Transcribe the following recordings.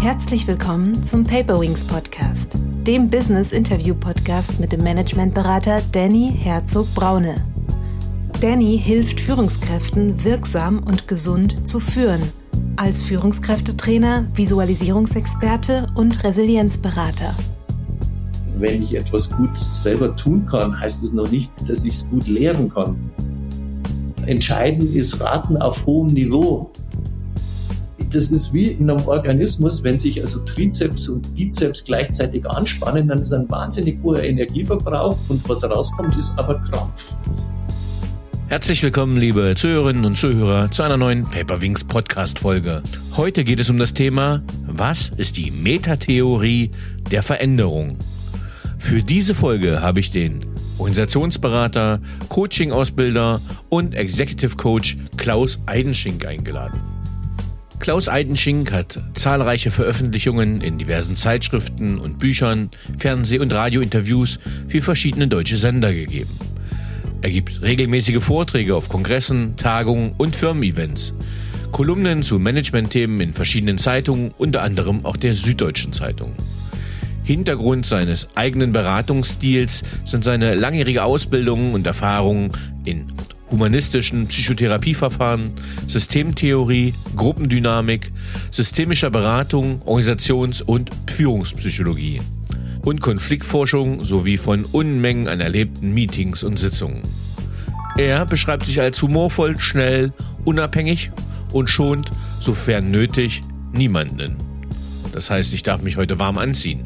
Herzlich willkommen zum Paperwings Podcast, dem Business Interview Podcast mit dem Managementberater Danny Herzog Braune. Danny hilft Führungskräften wirksam und gesund zu führen, als Führungskräftetrainer, Visualisierungsexperte und Resilienzberater. Wenn ich etwas gut selber tun kann, heißt es noch nicht, dass ich es gut lehren kann. Entscheidend ist Raten auf hohem Niveau das ist wie in einem Organismus, wenn sich also Trizeps und Bizeps gleichzeitig anspannen, dann ist ein wahnsinnig hoher Energieverbrauch und was rauskommt, ist aber Krampf. Herzlich willkommen, liebe Zuhörerinnen und Zuhörer, zu einer neuen Paperwings Podcast Folge. Heute geht es um das Thema, was ist die Metatheorie der Veränderung? Für diese Folge habe ich den Organisationsberater, Coaching-Ausbilder und Executive Coach Klaus Eidenschink eingeladen. Klaus Eidenschink hat zahlreiche Veröffentlichungen in diversen Zeitschriften und Büchern, Fernseh- und Radiointerviews für verschiedene deutsche Sender gegeben. Er gibt regelmäßige Vorträge auf Kongressen, Tagungen und Firmen-Events, Kolumnen zu Managementthemen in verschiedenen Zeitungen, unter anderem auch der Süddeutschen Zeitung. Hintergrund seines eigenen Beratungsstils sind seine langjährige Ausbildung und Erfahrungen in humanistischen Psychotherapieverfahren, Systemtheorie, Gruppendynamik, systemischer Beratung, Organisations- und Führungspsychologie und Konfliktforschung sowie von Unmengen an erlebten Meetings und Sitzungen. Er beschreibt sich als humorvoll, schnell, unabhängig und schont, sofern nötig, niemanden. Das heißt, ich darf mich heute warm anziehen.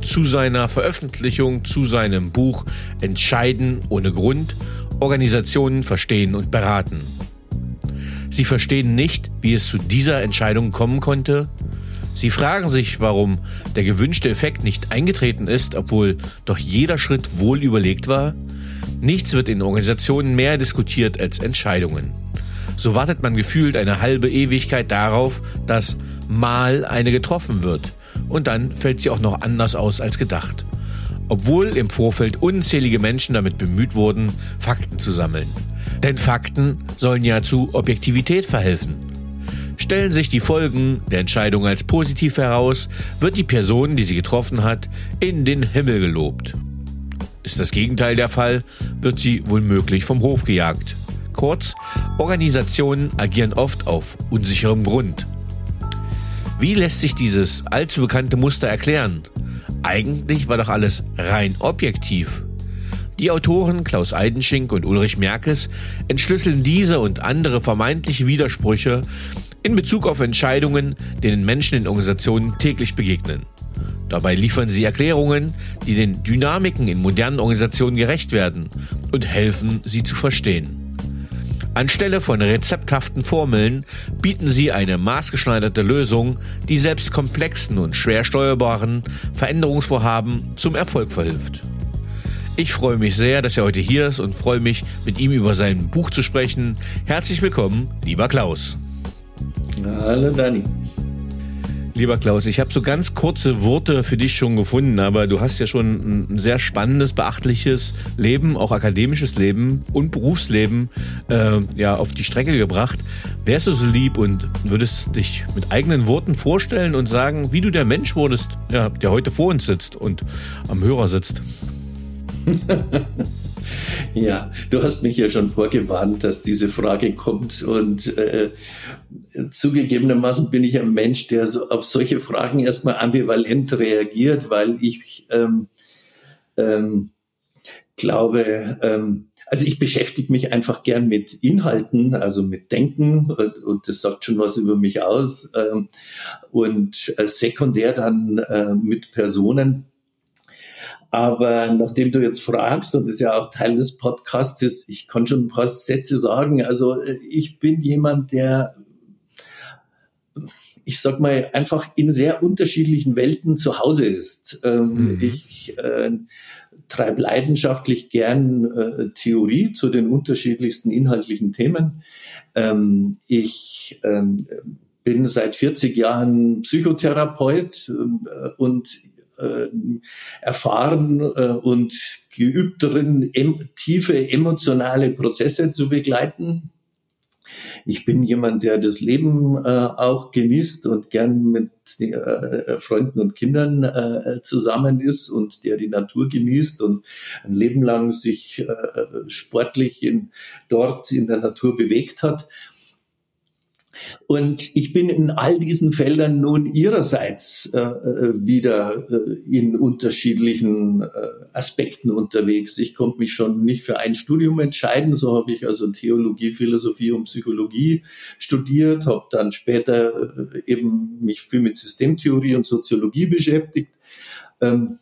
Zu seiner Veröffentlichung, zu seinem Buch Entscheiden ohne Grund Organisationen verstehen und beraten. Sie verstehen nicht, wie es zu dieser Entscheidung kommen konnte. Sie fragen sich, warum der gewünschte Effekt nicht eingetreten ist, obwohl doch jeder Schritt wohl überlegt war. Nichts wird in Organisationen mehr diskutiert als Entscheidungen. So wartet man gefühlt eine halbe Ewigkeit darauf, dass mal eine getroffen wird. Und dann fällt sie auch noch anders aus als gedacht obwohl im Vorfeld unzählige Menschen damit bemüht wurden, Fakten zu sammeln. Denn Fakten sollen ja zu Objektivität verhelfen. Stellen sich die Folgen der Entscheidung als positiv heraus, wird die Person, die sie getroffen hat, in den Himmel gelobt. Ist das Gegenteil der Fall, wird sie womöglich vom Hof gejagt. Kurz, Organisationen agieren oft auf unsicherem Grund. Wie lässt sich dieses allzu bekannte Muster erklären? Eigentlich war doch alles rein objektiv. Die Autoren Klaus Eidenschink und Ulrich Merkes entschlüsseln diese und andere vermeintliche Widersprüche in Bezug auf Entscheidungen, denen Menschen in Organisationen täglich begegnen. Dabei liefern sie Erklärungen, die den Dynamiken in modernen Organisationen gerecht werden und helfen, sie zu verstehen. Anstelle von rezepthaften Formeln bieten sie eine maßgeschneiderte Lösung, die selbst komplexen und schwer steuerbaren Veränderungsvorhaben zum Erfolg verhilft. Ich freue mich sehr, dass er heute hier ist und freue mich, mit ihm über sein Buch zu sprechen. Herzlich willkommen, lieber Klaus. Hallo Dani. Lieber Klaus, ich habe so ganz kurze Worte für dich schon gefunden, aber du hast ja schon ein sehr spannendes, beachtliches Leben, auch akademisches Leben und Berufsleben äh, ja auf die Strecke gebracht. Wärst du so lieb und würdest dich mit eigenen Worten vorstellen und sagen, wie du der Mensch wurdest, ja, der heute vor uns sitzt und am Hörer sitzt? Ja, du hast mich ja schon vorgewarnt, dass diese Frage kommt und äh, zugegebenermaßen bin ich ein Mensch, der so auf solche Fragen erstmal ambivalent reagiert, weil ich ähm, ähm, glaube, ähm, also ich beschäftige mich einfach gern mit Inhalten, also mit Denken und, und das sagt schon was über mich aus ähm, und äh, sekundär dann äh, mit Personen aber nachdem du jetzt fragst, und das ist ja auch Teil des Podcasts ich kann schon ein paar Sätze sagen. Also äh, ich bin jemand, der, ich sag mal, einfach in sehr unterschiedlichen Welten zu Hause ist. Ähm, mhm. Ich äh, treibe leidenschaftlich gern äh, Theorie zu den unterschiedlichsten inhaltlichen Themen. Ähm, ich ähm, bin seit 40 Jahren Psychotherapeut äh, und äh, erfahren äh, und geübt darin, em tiefe emotionale Prozesse zu begleiten. Ich bin jemand, der das Leben äh, auch genießt und gern mit äh, Freunden und Kindern äh, zusammen ist und der die Natur genießt und ein Leben lang sich äh, sportlich in, dort in der Natur bewegt hat. Und ich bin in all diesen Feldern nun ihrerseits äh, äh, wieder äh, in unterschiedlichen äh, Aspekten unterwegs. Ich konnte mich schon nicht für ein Studium entscheiden, so habe ich also Theologie, Philosophie und Psychologie studiert, habe dann später äh, eben mich viel mit Systemtheorie und Soziologie beschäftigt. Ähm,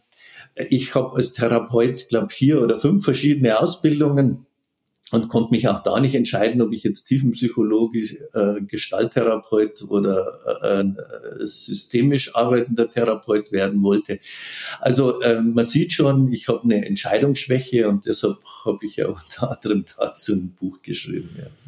ich habe als Therapeut, glaube vier oder fünf verschiedene Ausbildungen und konnte mich auch da nicht entscheiden, ob ich jetzt tiefenpsychologisch äh, Gestalttherapeut oder äh, äh, systemisch arbeitender Therapeut werden wollte. Also äh, man sieht schon, ich habe eine Entscheidungsschwäche und deshalb habe ich ja unter anderem dazu ein Buch geschrieben. Ja.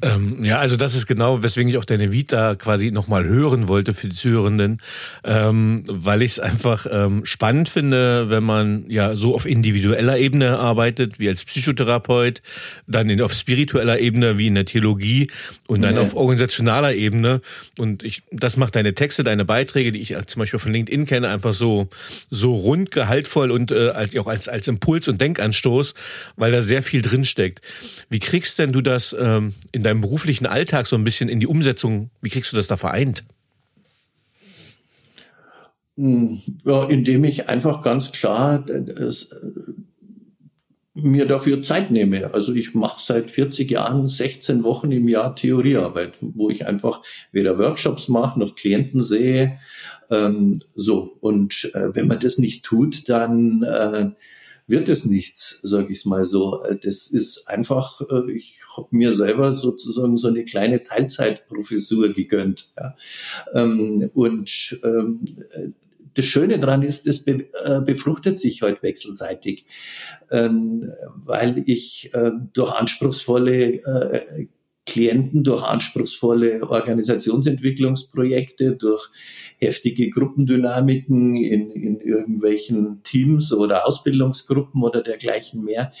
Ähm, ja, also das ist genau, weswegen ich auch deine Vita quasi nochmal hören wollte für die Zuhörenden, ähm, weil ich es einfach ähm, spannend finde, wenn man ja so auf individueller Ebene arbeitet, wie als Psychotherapeut, dann in, auf spiritueller Ebene, wie in der Theologie und dann ja. auf organisationaler Ebene. Und ich, das macht deine Texte, deine Beiträge, die ich zum Beispiel von LinkedIn kenne, einfach so so rund, gehaltvoll und äh, auch als als Impuls und Denkanstoß, weil da sehr viel drinsteckt. Wie kriegst denn du das ähm, in in deinem beruflichen Alltag so ein bisschen in die Umsetzung, wie kriegst du das da vereint? Hm, ja, indem ich einfach ganz klar das, äh, mir dafür Zeit nehme. Also ich mache seit 40 Jahren 16 Wochen im Jahr Theoriearbeit, wo ich einfach weder Workshops mache noch Klienten sehe. Ähm, so und äh, wenn man das nicht tut, dann äh, wird es nichts, sage ich mal so. Das ist einfach, äh, ich habe mir selber sozusagen so eine kleine Teilzeitprofessur gegönnt. Ja. Ähm, und ähm, das Schöne daran ist, das äh, befruchtet sich halt wechselseitig, ähm, weil ich äh, durch anspruchsvolle Klienten durch anspruchsvolle Organisationsentwicklungsprojekte, durch heftige Gruppendynamiken in, in irgendwelchen Teams oder Ausbildungsgruppen oder dergleichen mehr,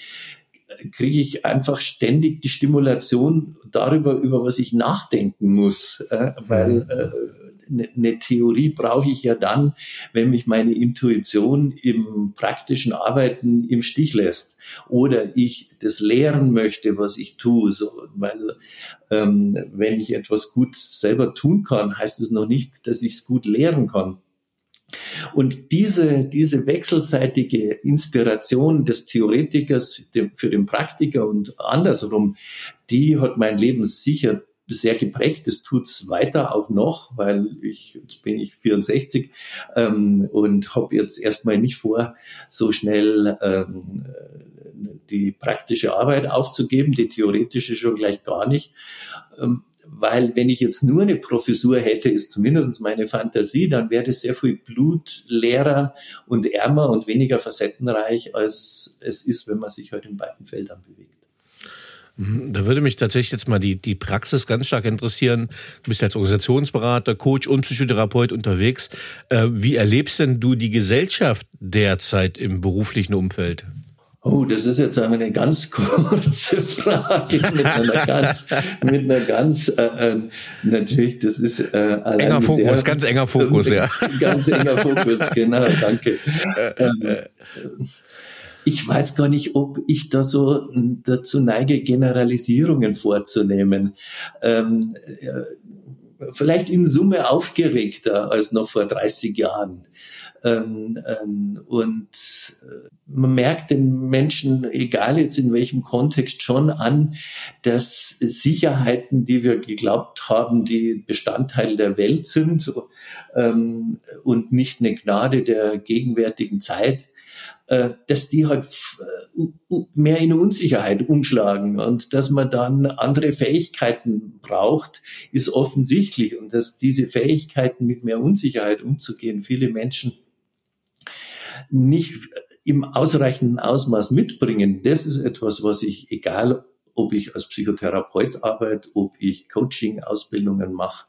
kriege ich einfach ständig die Stimulation darüber, über was ich nachdenken muss, äh, weil mhm. äh, eine ne Theorie brauche ich ja dann, wenn mich meine Intuition im praktischen Arbeiten im Stich lässt oder ich das lehren möchte, was ich tue. So, weil ähm, wenn ich etwas gut selber tun kann, heißt es noch nicht, dass ich es gut lehren kann. Und diese, diese wechselseitige Inspiration des Theoretikers für den Praktiker und andersrum, die hat mein Leben sicher sehr geprägt. Das tut's weiter auch noch, weil ich jetzt bin ich 64 ähm, und habe jetzt erstmal nicht vor, so schnell ähm, die praktische Arbeit aufzugeben, die theoretische schon gleich gar nicht. Ähm, weil wenn ich jetzt nur eine Professur hätte, ist zumindest meine Fantasie, dann wäre das sehr viel blutleerer und ärmer und weniger facettenreich, als es ist, wenn man sich heute halt in beiden Feldern bewegt. Mhm, da würde mich tatsächlich jetzt mal die, die Praxis ganz stark interessieren. Du bist als Organisationsberater, Coach und Psychotherapeut unterwegs. Äh, wie erlebst denn du die Gesellschaft derzeit im beruflichen Umfeld? Oh, das ist jetzt eine ganz kurze Frage mit einer ganz, mit einer ganz, äh, äh, natürlich, das ist äh, enger Fokus, der, ganz enger Fokus, ja. Ganz enger Fokus, genau, danke. Ähm, ich weiß gar nicht, ob ich da so dazu neige, Generalisierungen vorzunehmen. Ähm, äh, vielleicht in Summe aufgeregter als noch vor 30 Jahren. Ähm, ähm, und äh, man merkt den Menschen, egal jetzt in welchem Kontext, schon an, dass Sicherheiten, die wir geglaubt haben, die Bestandteil der Welt sind ähm, und nicht eine Gnade der gegenwärtigen Zeit, dass die halt äh, mehr in Unsicherheit umschlagen. Und dass man dann andere Fähigkeiten braucht, ist offensichtlich. Und dass diese Fähigkeiten mit mehr Unsicherheit umzugehen viele Menschen nicht im ausreichenden Ausmaß mitbringen, das ist etwas, was ich, egal ob ich als Psychotherapeut arbeite, ob ich Coaching-Ausbildungen mache,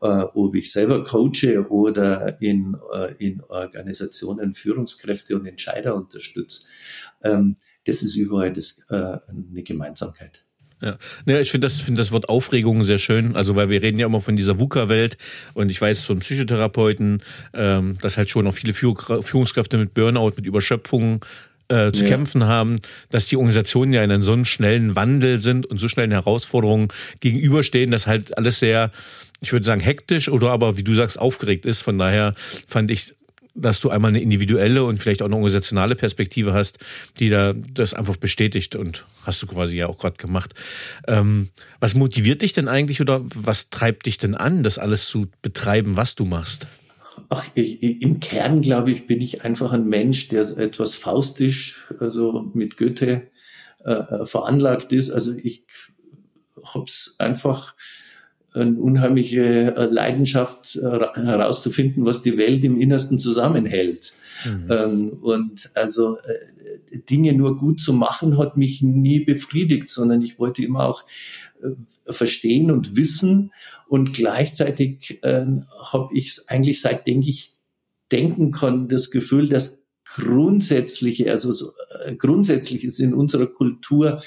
äh, ob ich selber coache oder in, äh, in Organisationen Führungskräfte und Entscheider unterstütze. Ähm, das ist überall das, äh, eine Gemeinsamkeit. Ja, ja ich finde das, finde das Wort Aufregung sehr schön. Also, weil wir reden ja immer von dieser VUCA-Welt und ich weiß von Psychotherapeuten, ähm, dass halt schon auch viele Führungskräfte mit Burnout, mit Überschöpfung äh, zu ja. kämpfen haben, dass die Organisationen ja in einem so einen schnellen Wandel sind und so schnellen Herausforderungen gegenüberstehen, dass halt alles sehr, ich würde sagen, hektisch oder aber, wie du sagst, aufgeregt ist. Von daher fand ich dass du einmal eine individuelle und vielleicht auch eine organisationale Perspektive hast, die da das einfach bestätigt und hast du quasi ja auch gerade gemacht. Ähm, was motiviert dich denn eigentlich oder was treibt dich denn an, das alles zu betreiben, was du machst? Ach, ich, im Kern, glaube ich, bin ich einfach ein Mensch, der etwas faustisch, also mit Goethe äh, veranlagt ist. Also ich habe es einfach eine unheimliche äh, Leidenschaft äh, herauszufinden, was die Welt im Innersten zusammenhält. Mhm. Ähm, und also äh, Dinge nur gut zu machen, hat mich nie befriedigt, sondern ich wollte immer auch verstehen und wissen. Und gleichzeitig äh, habe ich eigentlich seit, denke ich, denken kann, das Gefühl, dass grundsätzliche, also so, äh, grundsätzliches in unserer Kultur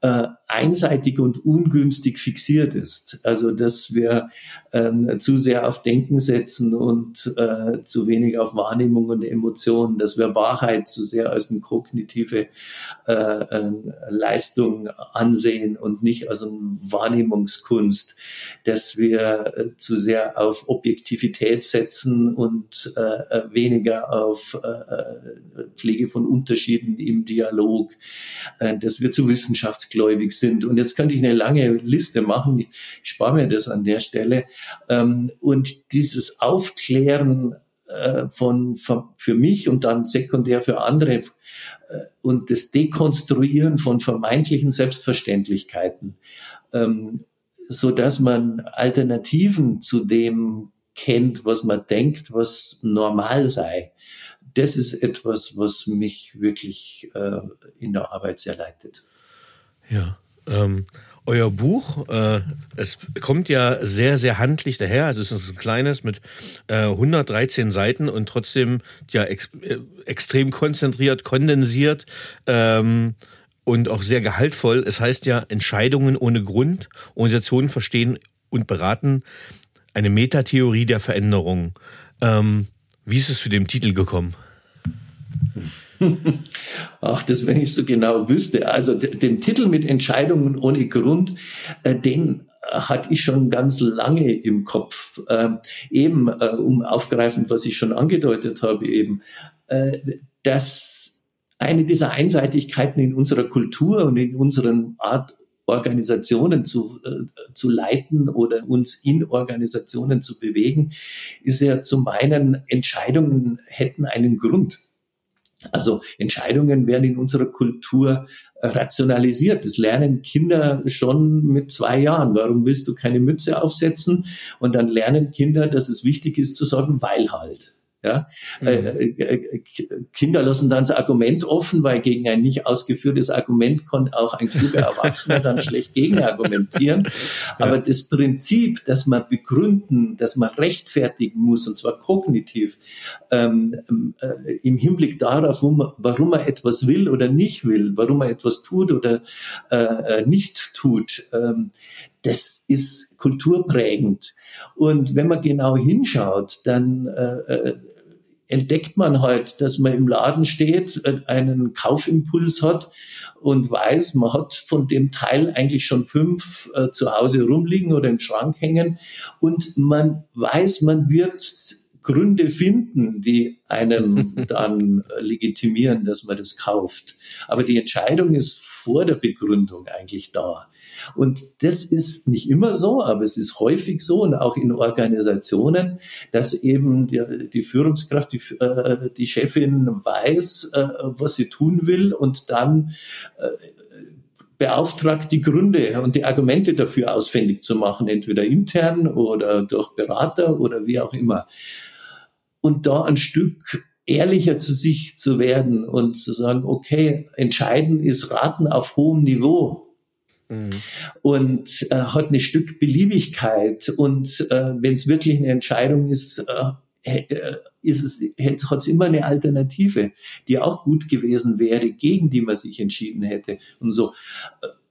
äh, einseitig und ungünstig fixiert ist. Also dass wir ähm, zu sehr auf Denken setzen und äh, zu wenig auf Wahrnehmung und Emotionen, dass wir Wahrheit zu sehr als eine kognitive äh, äh, Leistung ansehen und nicht als eine Wahrnehmungskunst, dass wir äh, zu sehr auf Objektivität setzen und äh, weniger auf äh, Pflege von Unterschieden im Dialog, dass wir zu wissenschaftsgläubig sind. Und jetzt könnte ich eine lange Liste machen. Ich spare mir das an der Stelle. Ähm, und dieses Aufklären äh, von, von, für mich und dann sekundär für andere äh, und das Dekonstruieren von vermeintlichen Selbstverständlichkeiten, ähm, so dass man Alternativen zu dem kennt, was man denkt, was normal sei. Das ist etwas, was mich wirklich äh, in der Arbeit sehr leitet. Ja, ähm, euer Buch, äh, es kommt ja sehr, sehr handlich daher. Also es ist ein kleines mit äh, 113 Seiten und trotzdem ja ex äh, extrem konzentriert, kondensiert ähm, und auch sehr gehaltvoll. Es heißt ja Entscheidungen ohne Grund, Organisationen verstehen und beraten, eine Metatheorie der Veränderung. Ähm, wie ist es zu dem Titel gekommen? Ach, das, wenn ich so genau wüsste. Also den Titel mit Entscheidungen ohne Grund, äh, den hatte ich schon ganz lange im Kopf. Äh, eben, äh, um aufgreifend, was ich schon angedeutet habe, eben, äh, dass eine dieser Einseitigkeiten in unserer Kultur und in unseren Art Organisationen zu, äh, zu leiten oder uns in Organisationen zu bewegen, ist ja zum einen Entscheidungen hätten einen Grund. Also Entscheidungen werden in unserer Kultur rationalisiert. Das lernen Kinder schon mit zwei Jahren. Warum willst du keine Mütze aufsetzen? Und dann lernen Kinder, dass es wichtig ist zu sagen, weil halt. Ja? Mhm. Äh, äh, Kinder lassen dann das Argument offen, weil gegen ein nicht ausgeführtes Argument kann auch ein kluger Erwachsener dann schlecht gegen argumentieren. Aber das Prinzip, dass man begründen, dass man rechtfertigen muss, und zwar kognitiv, ähm, äh, im Hinblick darauf, man, warum man etwas will oder nicht will, warum man etwas tut oder äh, äh nicht tut, ähm, das ist kulturprägend. Und wenn man genau hinschaut, dann äh, entdeckt man halt, dass man im Laden steht, äh, einen Kaufimpuls hat und weiß, man hat von dem Teil eigentlich schon fünf äh, zu Hause rumliegen oder im Schrank hängen. Und man weiß, man wird Gründe finden, die einem dann legitimieren, dass man das kauft. Aber die Entscheidung ist vor der Begründung eigentlich da. Und das ist nicht immer so, aber es ist häufig so und auch in Organisationen, dass eben die, die Führungskraft, die, äh, die Chefin weiß, äh, was sie tun will und dann äh, beauftragt, die Gründe und die Argumente dafür ausfindig zu machen, entweder intern oder durch Berater oder wie auch immer. Und da ein Stück ehrlicher zu sich zu werden und zu sagen, okay, entscheiden ist Raten auf hohem Niveau. Mhm. Und äh, hat ein Stück Beliebigkeit. Und äh, wenn es wirklich eine Entscheidung ist, äh, ist es, hat es immer eine Alternative, die auch gut gewesen wäre, gegen die man sich entschieden hätte und so.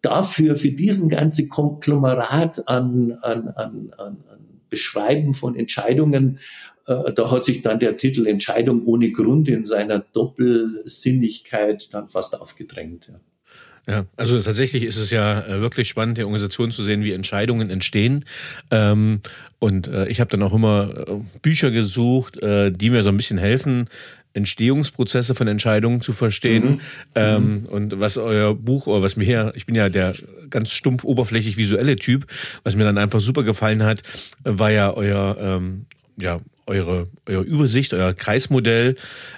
Dafür, für diesen ganzen Konglomerat an, an, an, an, an Beschreiben von Entscheidungen, äh, da hat sich dann der Titel Entscheidung ohne Grund in seiner Doppelsinnigkeit dann fast aufgedrängt. Ja. Also tatsächlich ist es ja äh, wirklich spannend, der Organisation zu sehen, wie Entscheidungen entstehen. Ähm, und äh, ich habe dann auch immer Bücher gesucht, die mir so ein bisschen helfen, Entstehungsprozesse von Entscheidungen zu verstehen. Mhm. Ähm, mhm. Und was euer Buch, oder was mir hier, ich bin ja der ganz stumpf oberflächlich visuelle Typ, was mir dann einfach super gefallen hat, war ja euer ähm, ja, eure, eure Übersicht, euer Kreismodell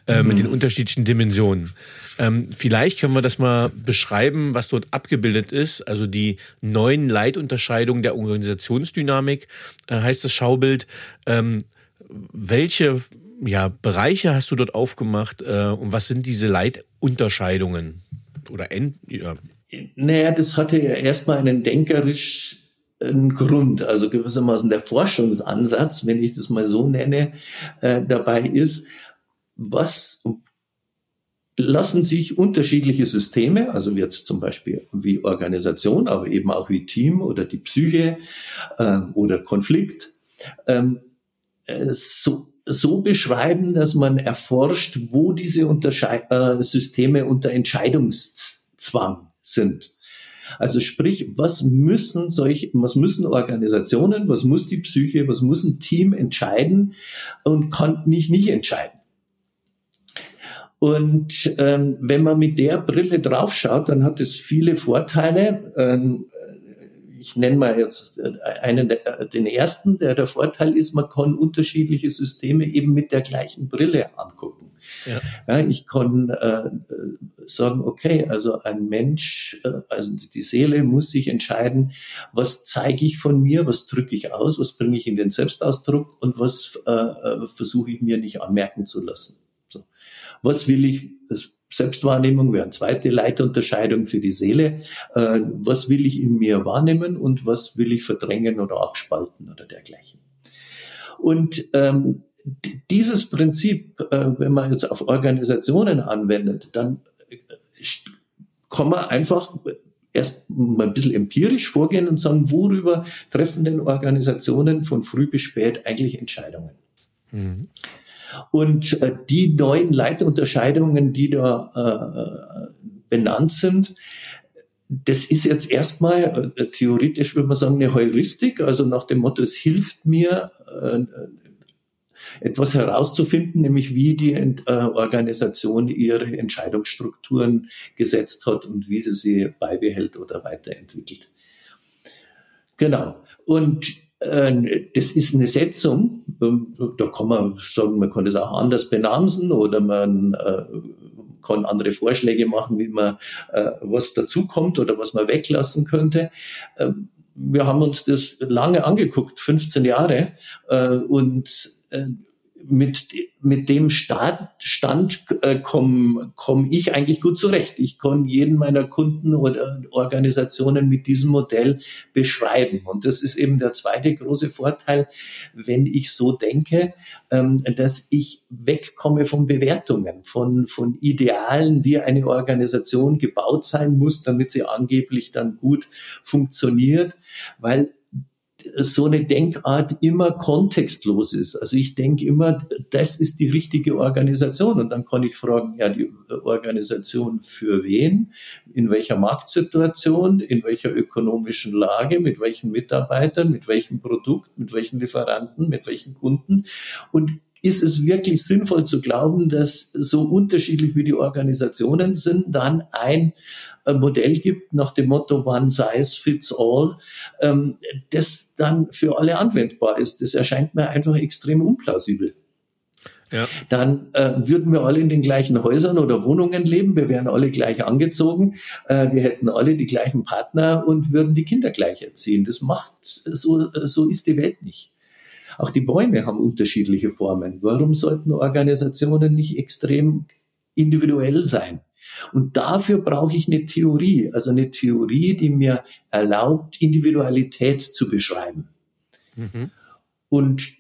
äh, mhm. mit den unterschiedlichen Dimensionen. Ähm, vielleicht können wir das mal beschreiben, was dort abgebildet ist. Also die neuen Leitunterscheidungen der Organisationsdynamik äh, heißt das Schaubild. Ähm, welche ja, Bereiche hast du dort aufgemacht äh, und was sind diese Leitunterscheidungen? Oder end, ja. Naja, das hatte ja erstmal einen denkerisch ein Grund, also gewissermaßen der Forschungsansatz, wenn ich das mal so nenne, äh, dabei ist, was lassen sich unterschiedliche Systeme, also jetzt zum Beispiel wie Organisation, aber eben auch wie Team oder die Psyche äh, oder Konflikt, ähm, äh, so, so beschreiben, dass man erforscht, wo diese Unterschei äh, Systeme unter Entscheidungszwang sind. Also sprich, was müssen solche, was müssen Organisationen, was muss die Psyche, was muss ein Team entscheiden und kann nicht nicht entscheiden. Und ähm, wenn man mit der Brille draufschaut, dann hat es viele Vorteile. Ähm, ich nenne mal jetzt äh, einen der, den ersten, der der Vorteil ist, man kann unterschiedliche Systeme eben mit der gleichen Brille angucken. Ja. ja ich kann äh, sagen, okay, also ein Mensch, äh, also die Seele muss sich entscheiden, was zeige ich von mir, was drücke ich aus, was bringe ich in den Selbstausdruck und was äh, äh versuche ich mir nicht anmerken zu lassen. So. Was will ich, das Selbstwahrnehmung wäre eine zweite Leitunterscheidung für die Seele. Äh, was will ich in mir wahrnehmen und was will ich verdrängen oder abspalten oder dergleichen. Und ähm, dieses Prinzip, äh, wenn man jetzt auf Organisationen anwendet, dann äh, kann man einfach erst mal ein bisschen empirisch vorgehen und sagen, worüber treffen denn Organisationen von früh bis spät eigentlich Entscheidungen? Mhm. Und äh, die neuen Leitunterscheidungen, die da äh, benannt sind, das ist jetzt erstmal äh, theoretisch, würde man sagen, eine Heuristik, also nach dem Motto, es hilft mir, äh, etwas herauszufinden, nämlich wie die äh, Organisation ihre Entscheidungsstrukturen gesetzt hat und wie sie sie beibehält oder weiterentwickelt. Genau. Und das ist eine Setzung, ähm, da kann man sagen, man kann das auch anders benamsen oder man äh, kann andere Vorschläge machen, wie man äh, was dazukommt oder was man weglassen könnte. Ähm, wir haben uns das lange angeguckt, 15 Jahre, und mit, mit dem Stand, Stand äh, komme komm ich eigentlich gut zurecht. Ich kann jeden meiner Kunden oder Organisationen mit diesem Modell beschreiben. Und das ist eben der zweite große Vorteil, wenn ich so denke, ähm, dass ich wegkomme von Bewertungen, von, von Idealen, wie eine Organisation gebaut sein muss, damit sie angeblich dann gut funktioniert, weil so eine Denkart immer kontextlos ist. Also ich denke immer, das ist die richtige Organisation. Und dann kann ich fragen, ja, die Organisation für wen, in welcher Marktsituation, in welcher ökonomischen Lage, mit welchen Mitarbeitern, mit welchem Produkt, mit welchen Lieferanten, mit welchen Kunden. Und ist es wirklich sinnvoll zu glauben, dass so unterschiedlich wie die Organisationen sind, dann ein Modell gibt nach dem Motto One Size Fits All, ähm, das dann für alle anwendbar ist. Das erscheint mir einfach extrem unplausibel. Ja. Dann äh, würden wir alle in den gleichen Häusern oder Wohnungen leben, wir wären alle gleich angezogen, äh, wir hätten alle die gleichen Partner und würden die Kinder gleich erziehen. Das macht, so, so ist die Welt nicht. Auch die Bäume haben unterschiedliche Formen. Warum sollten Organisationen nicht extrem individuell sein? Und dafür brauche ich eine Theorie, also eine Theorie, die mir erlaubt, Individualität zu beschreiben. Mhm. Und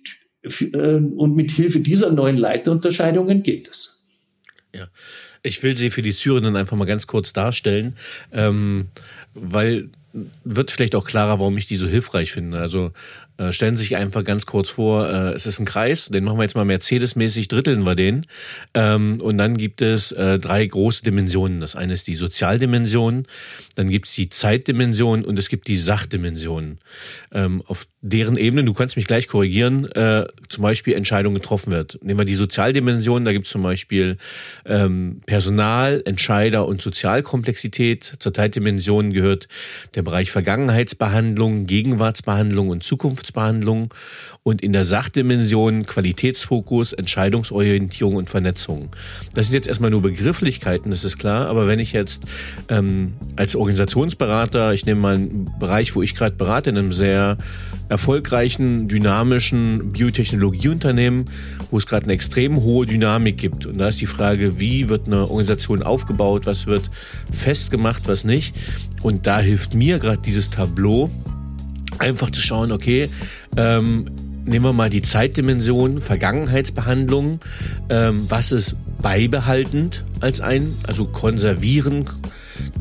und mit Hilfe dieser neuen Leitunterscheidungen geht es. Ja, ich will sie für die Zürerinnen einfach mal ganz kurz darstellen, ähm, weil wird vielleicht auch klarer, warum ich die so hilfreich finde. Also äh, stellen Sie sich einfach ganz kurz vor, äh, es ist ein Kreis, den machen wir jetzt mal Mercedes-mäßig, dritteln wir den. Ähm, und dann gibt es äh, drei große Dimensionen. Das eine ist die Sozialdimension, dann gibt es die Zeitdimension und es gibt die Sachdimension. Ähm, auf deren Ebene, du kannst mich gleich korrigieren, äh, zum Beispiel Entscheidungen getroffen wird. Nehmen wir die Sozialdimension, da gibt es zum Beispiel ähm, Personal, Entscheider und Sozialkomplexität. Zur Zeitdimension gehört der Bereich Vergangenheitsbehandlung, Gegenwartsbehandlung und Zukunfts Zukunftsbehandlung und in der Sachdimension Qualitätsfokus, Entscheidungsorientierung und Vernetzung. Das sind jetzt erstmal nur Begrifflichkeiten, das ist klar, aber wenn ich jetzt ähm, als Organisationsberater, ich nehme mal einen Bereich, wo ich gerade berate, in einem sehr erfolgreichen, dynamischen Biotechnologieunternehmen, wo es gerade eine extrem hohe Dynamik gibt. Und da ist die Frage, wie wird eine Organisation aufgebaut, was wird festgemacht, was nicht. Und da hilft mir gerade dieses Tableau, einfach zu schauen, okay, ähm, nehmen wir mal die Zeitdimension, Vergangenheitsbehandlung, ähm, was ist beibehaltend als ein, also konservieren,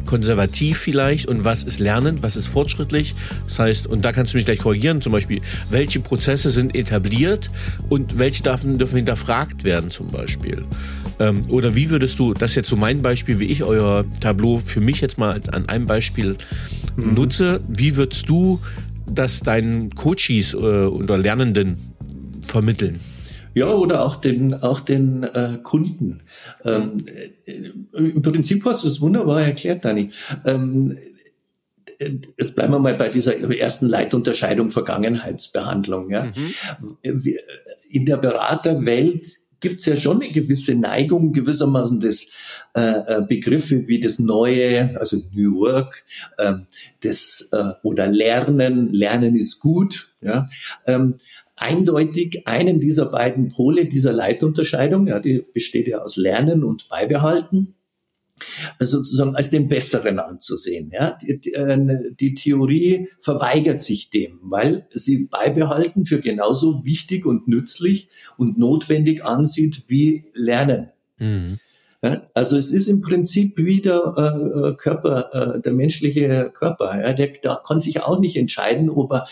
konservativ vielleicht und was ist lernend, was ist fortschrittlich. Das heißt, und da kannst du mich gleich korrigieren, zum Beispiel, welche Prozesse sind etabliert und welche dürfen, dürfen hinterfragt werden zum Beispiel. Ähm, oder wie würdest du, das ist jetzt so mein Beispiel, wie ich euer Tableau für mich jetzt mal an einem Beispiel mhm. nutze, wie würdest du das deinen Coaches äh, oder Lernenden vermitteln? Ja, oder auch den, auch den äh, Kunden. Ähm, äh, Im Prinzip hast du es wunderbar erklärt, Dani. Ähm, äh, jetzt bleiben wir mal bei dieser ersten Leitunterscheidung Vergangenheitsbehandlung. Ja? Mhm. In der Beraterwelt gibt es ja schon eine gewisse Neigung, gewissermaßen des äh, äh, Begriffe wie das Neue, also New Work, äh, das äh, oder Lernen, Lernen ist gut, ja, ähm, eindeutig einen dieser beiden Pole dieser Leitunterscheidung, ja, die besteht ja aus Lernen und Beibehalten, also sozusagen als den Besseren anzusehen. Ja? Die, die, die, Theorie verweigert sich dem, weil sie beibehalten für genauso wichtig und nützlich und notwendig ansieht wie Lernen. Mhm. Also es ist im Prinzip wie der äh, Körper, äh, der menschliche Körper. Ja, der, der kann sich auch nicht entscheiden, ob er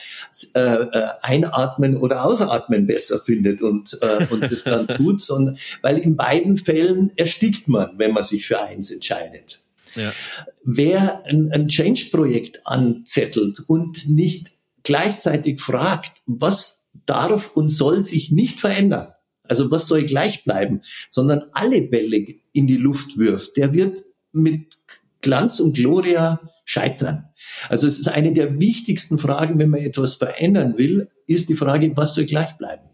äh, äh, einatmen oder ausatmen besser findet und, äh, und das dann tut, sondern weil in beiden Fällen erstickt man, wenn man sich für eins entscheidet. Ja. Wer ein, ein Change-Projekt anzettelt und nicht gleichzeitig fragt, was darf und soll sich nicht verändern, also was soll gleich bleiben, sondern alle Bälle in die Luft wirft, der wird mit Glanz und Gloria scheitern. Also es ist eine der wichtigsten Fragen, wenn man etwas verändern will, ist die Frage, was soll gleich bleiben?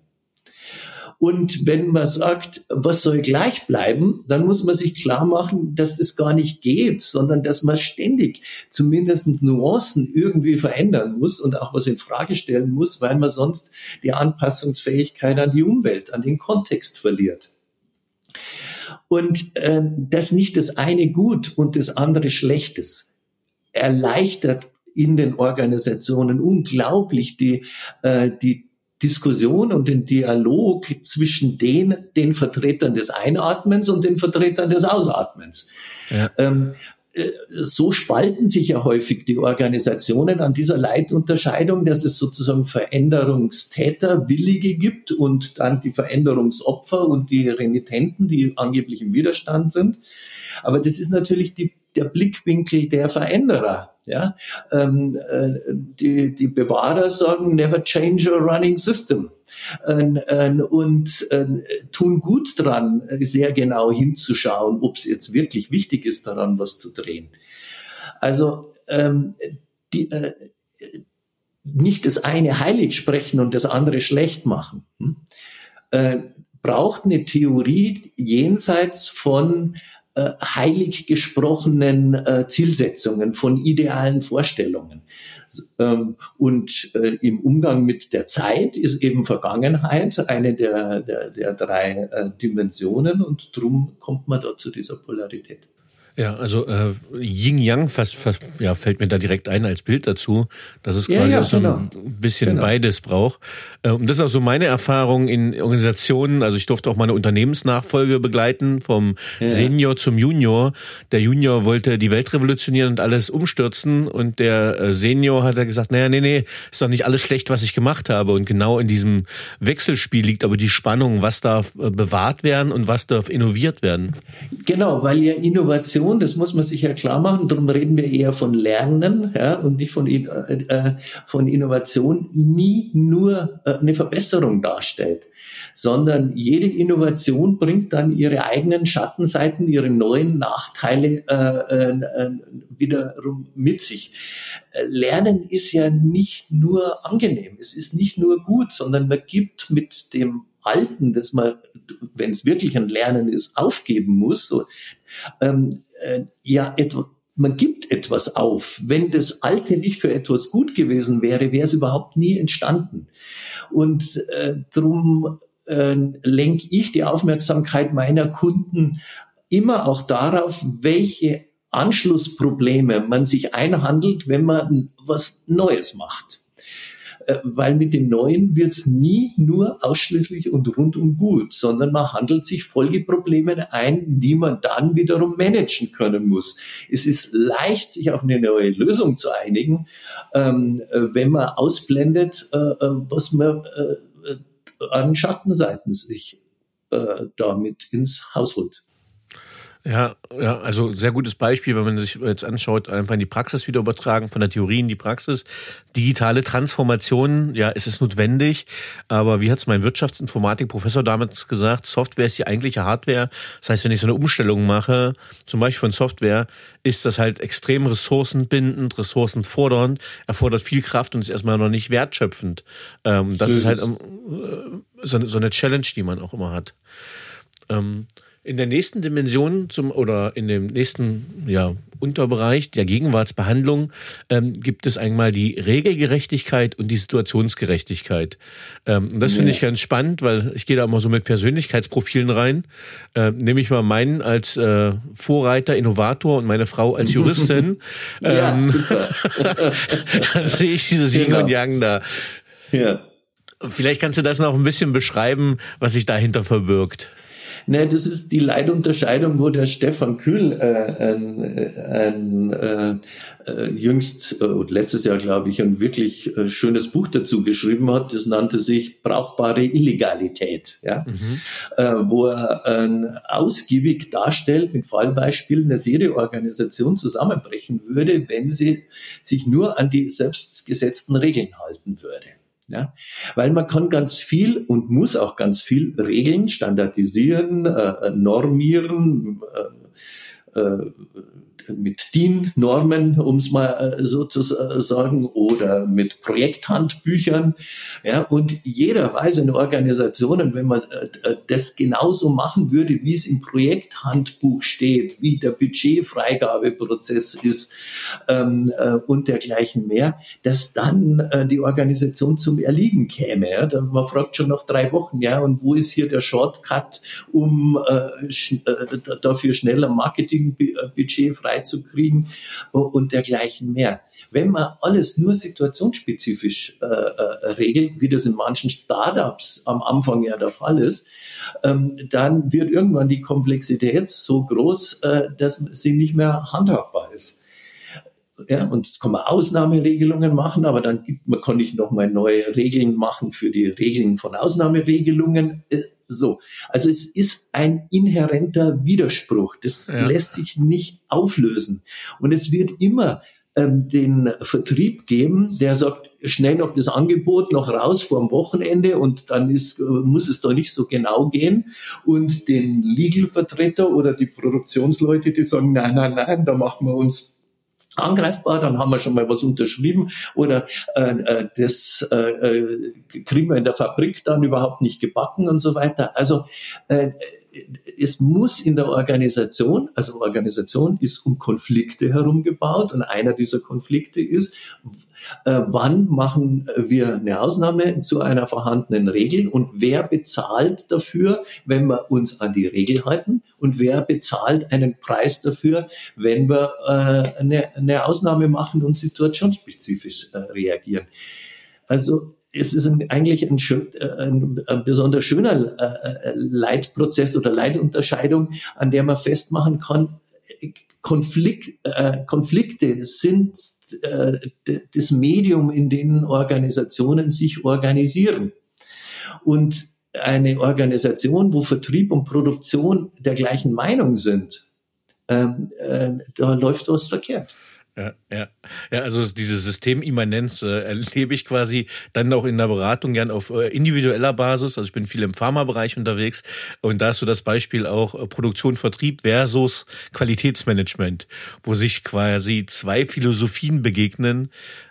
Und wenn man sagt, was soll gleich bleiben, dann muss man sich klar machen, dass das gar nicht geht, sondern dass man ständig zumindest Nuancen irgendwie verändern muss und auch was in Frage stellen muss, weil man sonst die Anpassungsfähigkeit an die Umwelt, an den Kontext verliert. Und äh, das nicht das eine gut und das andere schlechtes erleichtert in den Organisationen unglaublich die, äh, die Diskussion und den Dialog zwischen den, den Vertretern des Einatmens und den Vertretern des Ausatmens. Ja. Ähm, äh, so spalten sich ja häufig die Organisationen an dieser Leitunterscheidung, dass es sozusagen Veränderungstäter, Willige gibt und dann die Veränderungsopfer und die Renitenten, die angeblich im Widerstand sind. Aber das ist natürlich die, der Blickwinkel der Veränderer. Ja, ähm, äh, die, die Bewahrer sagen, never change a running system. Ähm, äh, und äh, tun gut dran, sehr genau hinzuschauen, ob es jetzt wirklich wichtig ist, daran was zu drehen. Also ähm, die, äh, nicht das eine heilig sprechen und das andere schlecht machen. Hm? Äh, braucht eine Theorie jenseits von äh, heilig gesprochenen äh, Zielsetzungen, von idealen Vorstellungen. Ähm, und äh, im Umgang mit der Zeit ist eben Vergangenheit eine der, der, der drei äh, Dimensionen und drum kommt man da zu dieser Polarität. Ja, also äh, Yin Yang fast, fast, ja, fällt mir da direkt ein als Bild dazu, dass es quasi ja, ja, auch so genau. ein bisschen genau. beides braucht. Äh, und das ist auch so meine Erfahrung in Organisationen. Also ich durfte auch mal eine Unternehmensnachfolge begleiten, vom ja. Senior zum Junior. Der Junior wollte die Welt revolutionieren und alles umstürzen und der äh, Senior hat er gesagt, naja, nee, nee, ist doch nicht alles schlecht, was ich gemacht habe. Und genau in diesem Wechselspiel liegt aber die Spannung, was darf äh, bewahrt werden und was darf innoviert werden. Genau, weil ja Innovation Innovation, das muss man sich ja klar machen, darum reden wir eher von Lernen ja, und nicht von, äh, äh, von Innovation, nie nur äh, eine Verbesserung darstellt, sondern jede Innovation bringt dann ihre eigenen Schattenseiten, ihre neuen Nachteile äh, äh, wiederum mit sich. Lernen ist ja nicht nur angenehm, es ist nicht nur gut, sondern man gibt mit dem Alten, das man, wenn es wirklich ein Lernen ist, aufgeben muss, so, ähm, äh, ja, etwa, man gibt etwas auf. Wenn das Alte nicht für etwas gut gewesen wäre, wäre es überhaupt nie entstanden. Und äh, darum äh, lenke ich die Aufmerksamkeit meiner Kunden immer auch darauf, welche Anschlussprobleme man sich einhandelt, wenn man was Neues macht. Äh, weil mit dem Neuen wird es nie nur ausschließlich und rundum gut, sondern man handelt sich Folgeprobleme ein, die man dann wiederum managen können muss. Es ist leicht, sich auf eine neue Lösung zu einigen, ähm, äh, wenn man ausblendet, äh, was man an Schattenseiten sich damit ins Haus holt. Ja, ja, also sehr gutes Beispiel, wenn man sich jetzt anschaut, einfach in die Praxis wieder übertragen, von der Theorie in die Praxis. Digitale Transformation, ja, es ist notwendig, aber wie hat es mein Wirtschaftsinformatik-Professor damals gesagt, Software ist die eigentliche Hardware. Das heißt, wenn ich so eine Umstellung mache, zum Beispiel von Software, ist das halt extrem ressourcenbindend, ressourcenfordernd, erfordert viel Kraft und ist erstmal noch nicht wertschöpfend. Ähm, das ist halt ähm, äh, so, so eine Challenge, die man auch immer hat. In der nächsten Dimension zum oder in dem nächsten ja, Unterbereich der Gegenwartsbehandlung ähm, gibt es einmal die Regelgerechtigkeit und die Situationsgerechtigkeit. Ähm, und das ja. finde ich ganz spannend, weil ich gehe da immer so mit Persönlichkeitsprofilen rein. Ähm, nehme ich mal meinen als äh, Vorreiter, Innovator und meine Frau als Juristin. ja, ähm, super. dann sehe ich dieses genau. Yin und Yang da. Ja. Vielleicht kannst du das noch ein bisschen beschreiben, was sich dahinter verbirgt. Ne, das ist die Leitunterscheidung, wo der Stefan Kühl äh, ein, ein äh, äh, jüngst, äh, letztes Jahr glaube ich, ein wirklich äh, schönes Buch dazu geschrieben hat. Das nannte sich Brauchbare Illegalität, ja? Mhm. Äh, wo er äh, ausgiebig darstellt, mit Fallbeispielen, eine Serieorganisation zusammenbrechen würde, wenn sie sich nur an die selbstgesetzten Regeln halten würde. Ja? Weil man kann ganz viel und muss auch ganz viel regeln, standardisieren, äh, normieren, äh, äh, mit DIN-Normen, um es mal äh, so zu sagen, oder mit Projekthandbüchern. Ja, und jeder weiß in Organisationen, wenn man äh, äh, das genauso machen würde, wie es im Projekthandbuch steht, wie der Budgetfreigabeprozess ist ähm, äh, und dergleichen mehr, dass dann äh, die Organisation zum Erliegen käme. Ja? Man fragt schon nach drei Wochen, ja, und wo ist hier der Shortcut, um äh, sch dafür schneller Marketingbudget frei freizukriegen und dergleichen mehr. Wenn man alles nur situationsspezifisch äh, äh, regelt, wie das in manchen Startups am Anfang ja der Fall ist, ähm, dann wird irgendwann die Komplexität so groß, äh, dass sie nicht mehr handhabbar ist. Ja, und jetzt kann man Ausnahmeregelungen machen, aber dann gibt man, kann ich nochmal neue Regeln machen für die Regeln von Ausnahmeregelungen. So. Also es ist ein inhärenter Widerspruch. Das ja. lässt sich nicht auflösen. Und es wird immer ähm, den Vertrieb geben, der sagt, schnell noch das Angebot noch raus vor dem Wochenende und dann ist, äh, muss es da nicht so genau gehen. Und den Legal-Vertreter oder die Produktionsleute, die sagen, nein, nein, nein, da machen wir uns angreifbar, dann haben wir schon mal was unterschrieben oder äh, äh, das äh, äh, kriegen wir in der Fabrik dann überhaupt nicht gebacken und so weiter. Also äh, es muss in der Organisation, also Organisation ist um Konflikte herum gebaut und einer dieser Konflikte ist, äh, wann machen wir eine Ausnahme zu einer vorhandenen Regel und wer bezahlt dafür, wenn wir uns an die Regel halten und wer bezahlt einen Preis dafür, wenn wir äh, eine, eine Ausnahme machen und situationsspezifisch äh, reagieren. Also es ist eigentlich ein, äh, ein, ein besonders schöner äh, äh, Leitprozess oder Leitunterscheidung, an der man festmachen kann, Konflikt, äh, Konflikte sind äh, das Medium, in dem Organisationen sich organisieren. Und eine Organisation, wo Vertrieb und Produktion der gleichen Meinung sind, ähm, äh, da läuft was verkehrt. Ja, ja. ja, also diese Systemimmanenz äh, erlebe ich quasi dann auch in der Beratung gern auf äh, individueller Basis. Also ich bin viel im Pharmabereich unterwegs und da hast du das Beispiel auch äh, Produktion, Vertrieb versus Qualitätsmanagement, wo sich quasi zwei Philosophien begegnen,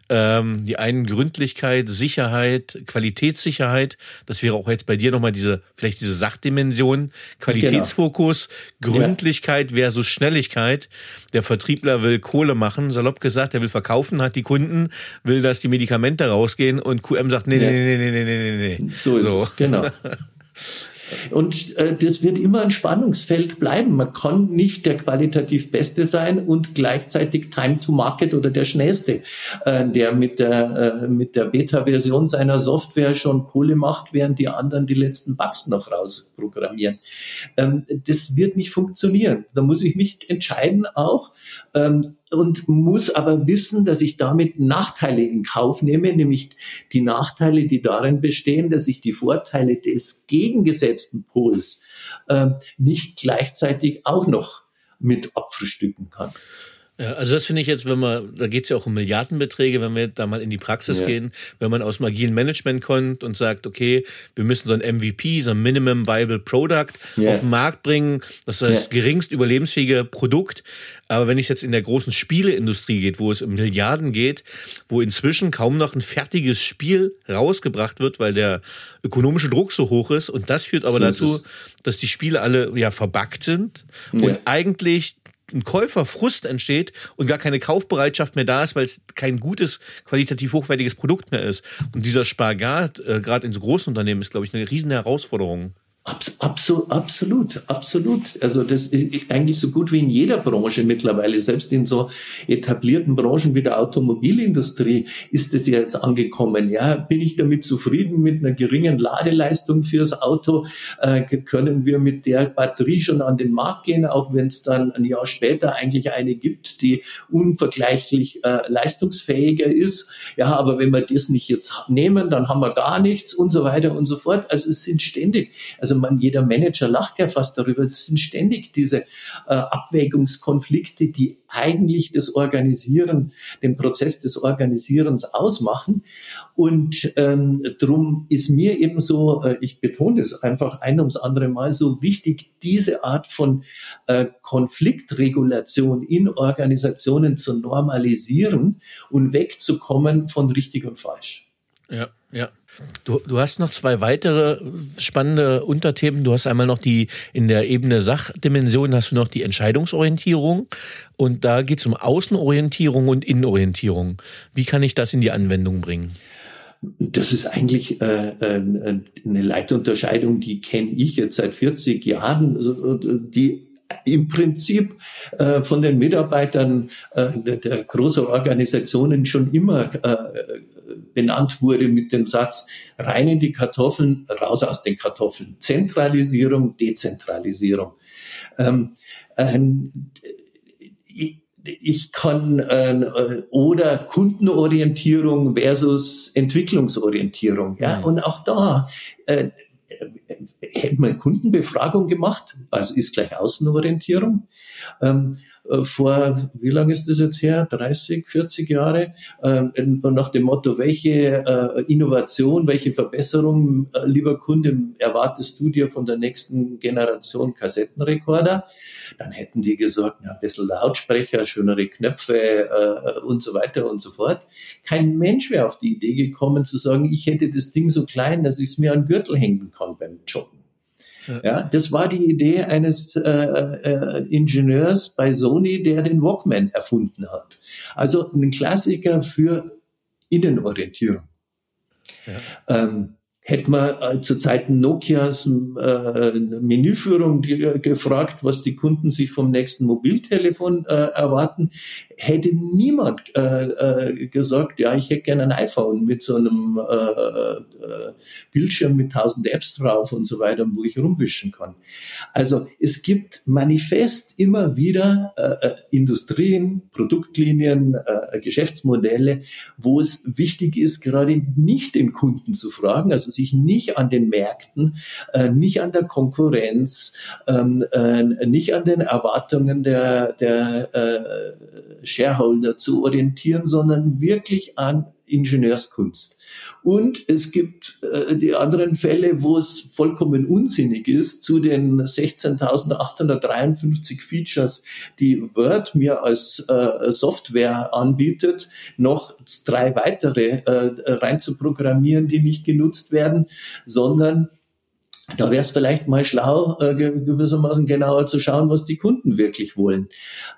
ähm, die einen Gründlichkeit, Sicherheit, Qualitätssicherheit. Das wäre auch jetzt bei dir nochmal diese, vielleicht diese Sachdimension, Qualitätsfokus, genau. Gründlichkeit ja. versus Schnelligkeit. Der Vertriebler will Kohle machen, salopp gesagt, er will verkaufen, hat die Kunden, will, dass die Medikamente rausgehen und QM sagt, nee, ja. nee, nee, nee, nee, nee, nee. nee. So ist so. es, genau. Und äh, das wird immer ein Spannungsfeld bleiben. Man kann nicht der qualitativ Beste sein und gleichzeitig Time to Market oder der Schnellste, äh, der mit der, äh, mit der Beta-Version seiner Software schon Kohle macht, während die anderen die letzten Bugs noch rausprogrammieren. Ähm, das wird nicht funktionieren. Da muss ich mich entscheiden auch, ähm, und muss aber wissen, dass ich damit Nachteile in Kauf nehme, nämlich die Nachteile, die darin bestehen, dass ich die Vorteile des gegengesetzten Pols äh, nicht gleichzeitig auch noch mit abfrühstücken kann. Ja, also das finde ich jetzt, wenn man, da geht es ja auch um Milliardenbeträge, wenn wir da mal in die Praxis ja. gehen, wenn man aus agilen Management kommt und sagt, okay, wir müssen so ein MVP, so ein Minimum Viable Product ja. auf den Markt bringen, das ist das geringst überlebensfähige Produkt. Aber wenn es jetzt in der großen Spieleindustrie geht, wo es um Milliarden geht, wo inzwischen kaum noch ein fertiges Spiel rausgebracht wird, weil der ökonomische Druck so hoch ist und das führt aber so dazu, dass die Spiele alle ja verbuggt sind und eigentlich ein Käuferfrust entsteht und gar keine Kaufbereitschaft mehr da ist, weil es kein gutes, qualitativ hochwertiges Produkt mehr ist. Und dieser Spagat, äh, gerade in so großen Unternehmen, ist, glaube ich, eine riesen Herausforderung. Absolut, absolut, absolut. Also das ist eigentlich so gut wie in jeder Branche mittlerweile, selbst in so etablierten Branchen wie der Automobilindustrie ist es ja jetzt angekommen. Ja, bin ich damit zufrieden mit einer geringen Ladeleistung fürs Auto? Äh, können wir mit der Batterie schon an den Markt gehen, auch wenn es dann ein Jahr später eigentlich eine gibt, die unvergleichlich äh, leistungsfähiger ist? Ja, aber wenn wir das nicht jetzt nehmen, dann haben wir gar nichts und so weiter und so fort. Also es sind ständig, also man, jeder Manager lacht ja fast darüber. Es sind ständig diese äh, Abwägungskonflikte, die eigentlich das Organisieren, den Prozess des Organisierens ausmachen. Und ähm, drum ist mir eben so, äh, ich betone das einfach ein ums andere Mal so wichtig, diese Art von äh, Konfliktregulation in Organisationen zu normalisieren und wegzukommen von richtig und falsch. Ja, ja. Du, du hast noch zwei weitere spannende Unterthemen. Du hast einmal noch die in der Ebene Sachdimension hast du noch die Entscheidungsorientierung und da geht es um Außenorientierung und Innenorientierung. Wie kann ich das in die Anwendung bringen? Das ist eigentlich äh, äh, eine Leitunterscheidung, die kenne ich jetzt seit 40 Jahren, also, die im Prinzip äh, von den Mitarbeitern äh, der, der großen Organisationen schon immer äh, benannt wurde mit dem Satz rein in die Kartoffeln, raus aus den Kartoffeln. Zentralisierung, Dezentralisierung. Ähm, ähm, ich kann äh, oder Kundenorientierung versus Entwicklungsorientierung. Ja, mhm. und auch da äh, hätte man Kundenbefragung gemacht, also ist gleich Außenorientierung. Ähm, äh, vor, wie lange ist das jetzt her? 30, 40 Jahre? Ähm, nach dem Motto, welche äh, Innovation, welche Verbesserung, äh, lieber Kunde, erwartest du dir von der nächsten Generation Kassettenrekorder? Dann hätten die gesagt, ja, ein bisschen Lautsprecher, schönere Knöpfe und so weiter und so fort. Kein Mensch wäre auf die Idee gekommen zu sagen, ich hätte das Ding so klein, dass ich es mir an den Gürtel hängen kann beim Joggen. Ja. das war die Idee eines äh, äh, Ingenieurs bei Sony, der den Walkman erfunden hat. Also ein Klassiker für Innenorientierung. Ja. Ähm, Hätte man äh, zu Zeiten Nokias äh, Menüführung die, gefragt, was die Kunden sich vom nächsten Mobiltelefon äh, erwarten, hätte niemand äh, äh, gesagt, ja, ich hätte gerne ein iPhone mit so einem äh, äh, Bildschirm mit tausend Apps drauf und so weiter, wo ich rumwischen kann. Also es gibt manifest immer wieder äh, äh Industrien, Produktlinien, Geschäftsmodelle, wo es wichtig ist, gerade nicht den Kunden zu fragen, also sich nicht an den Märkten, nicht an der Konkurrenz, ähm, äh, nicht an den Erwartungen der, der äh, Shareholder zu orientieren, sondern wirklich an Ingenieurskunst. Und es gibt äh, die anderen Fälle, wo es vollkommen unsinnig ist, zu den 16.853 Features, die Word mir als äh, Software anbietet, noch drei weitere äh, rein zu programmieren, die nicht genutzt werden, sondern da wäre es vielleicht mal schlau, äh, gewissermaßen genauer zu schauen, was die Kunden wirklich wollen.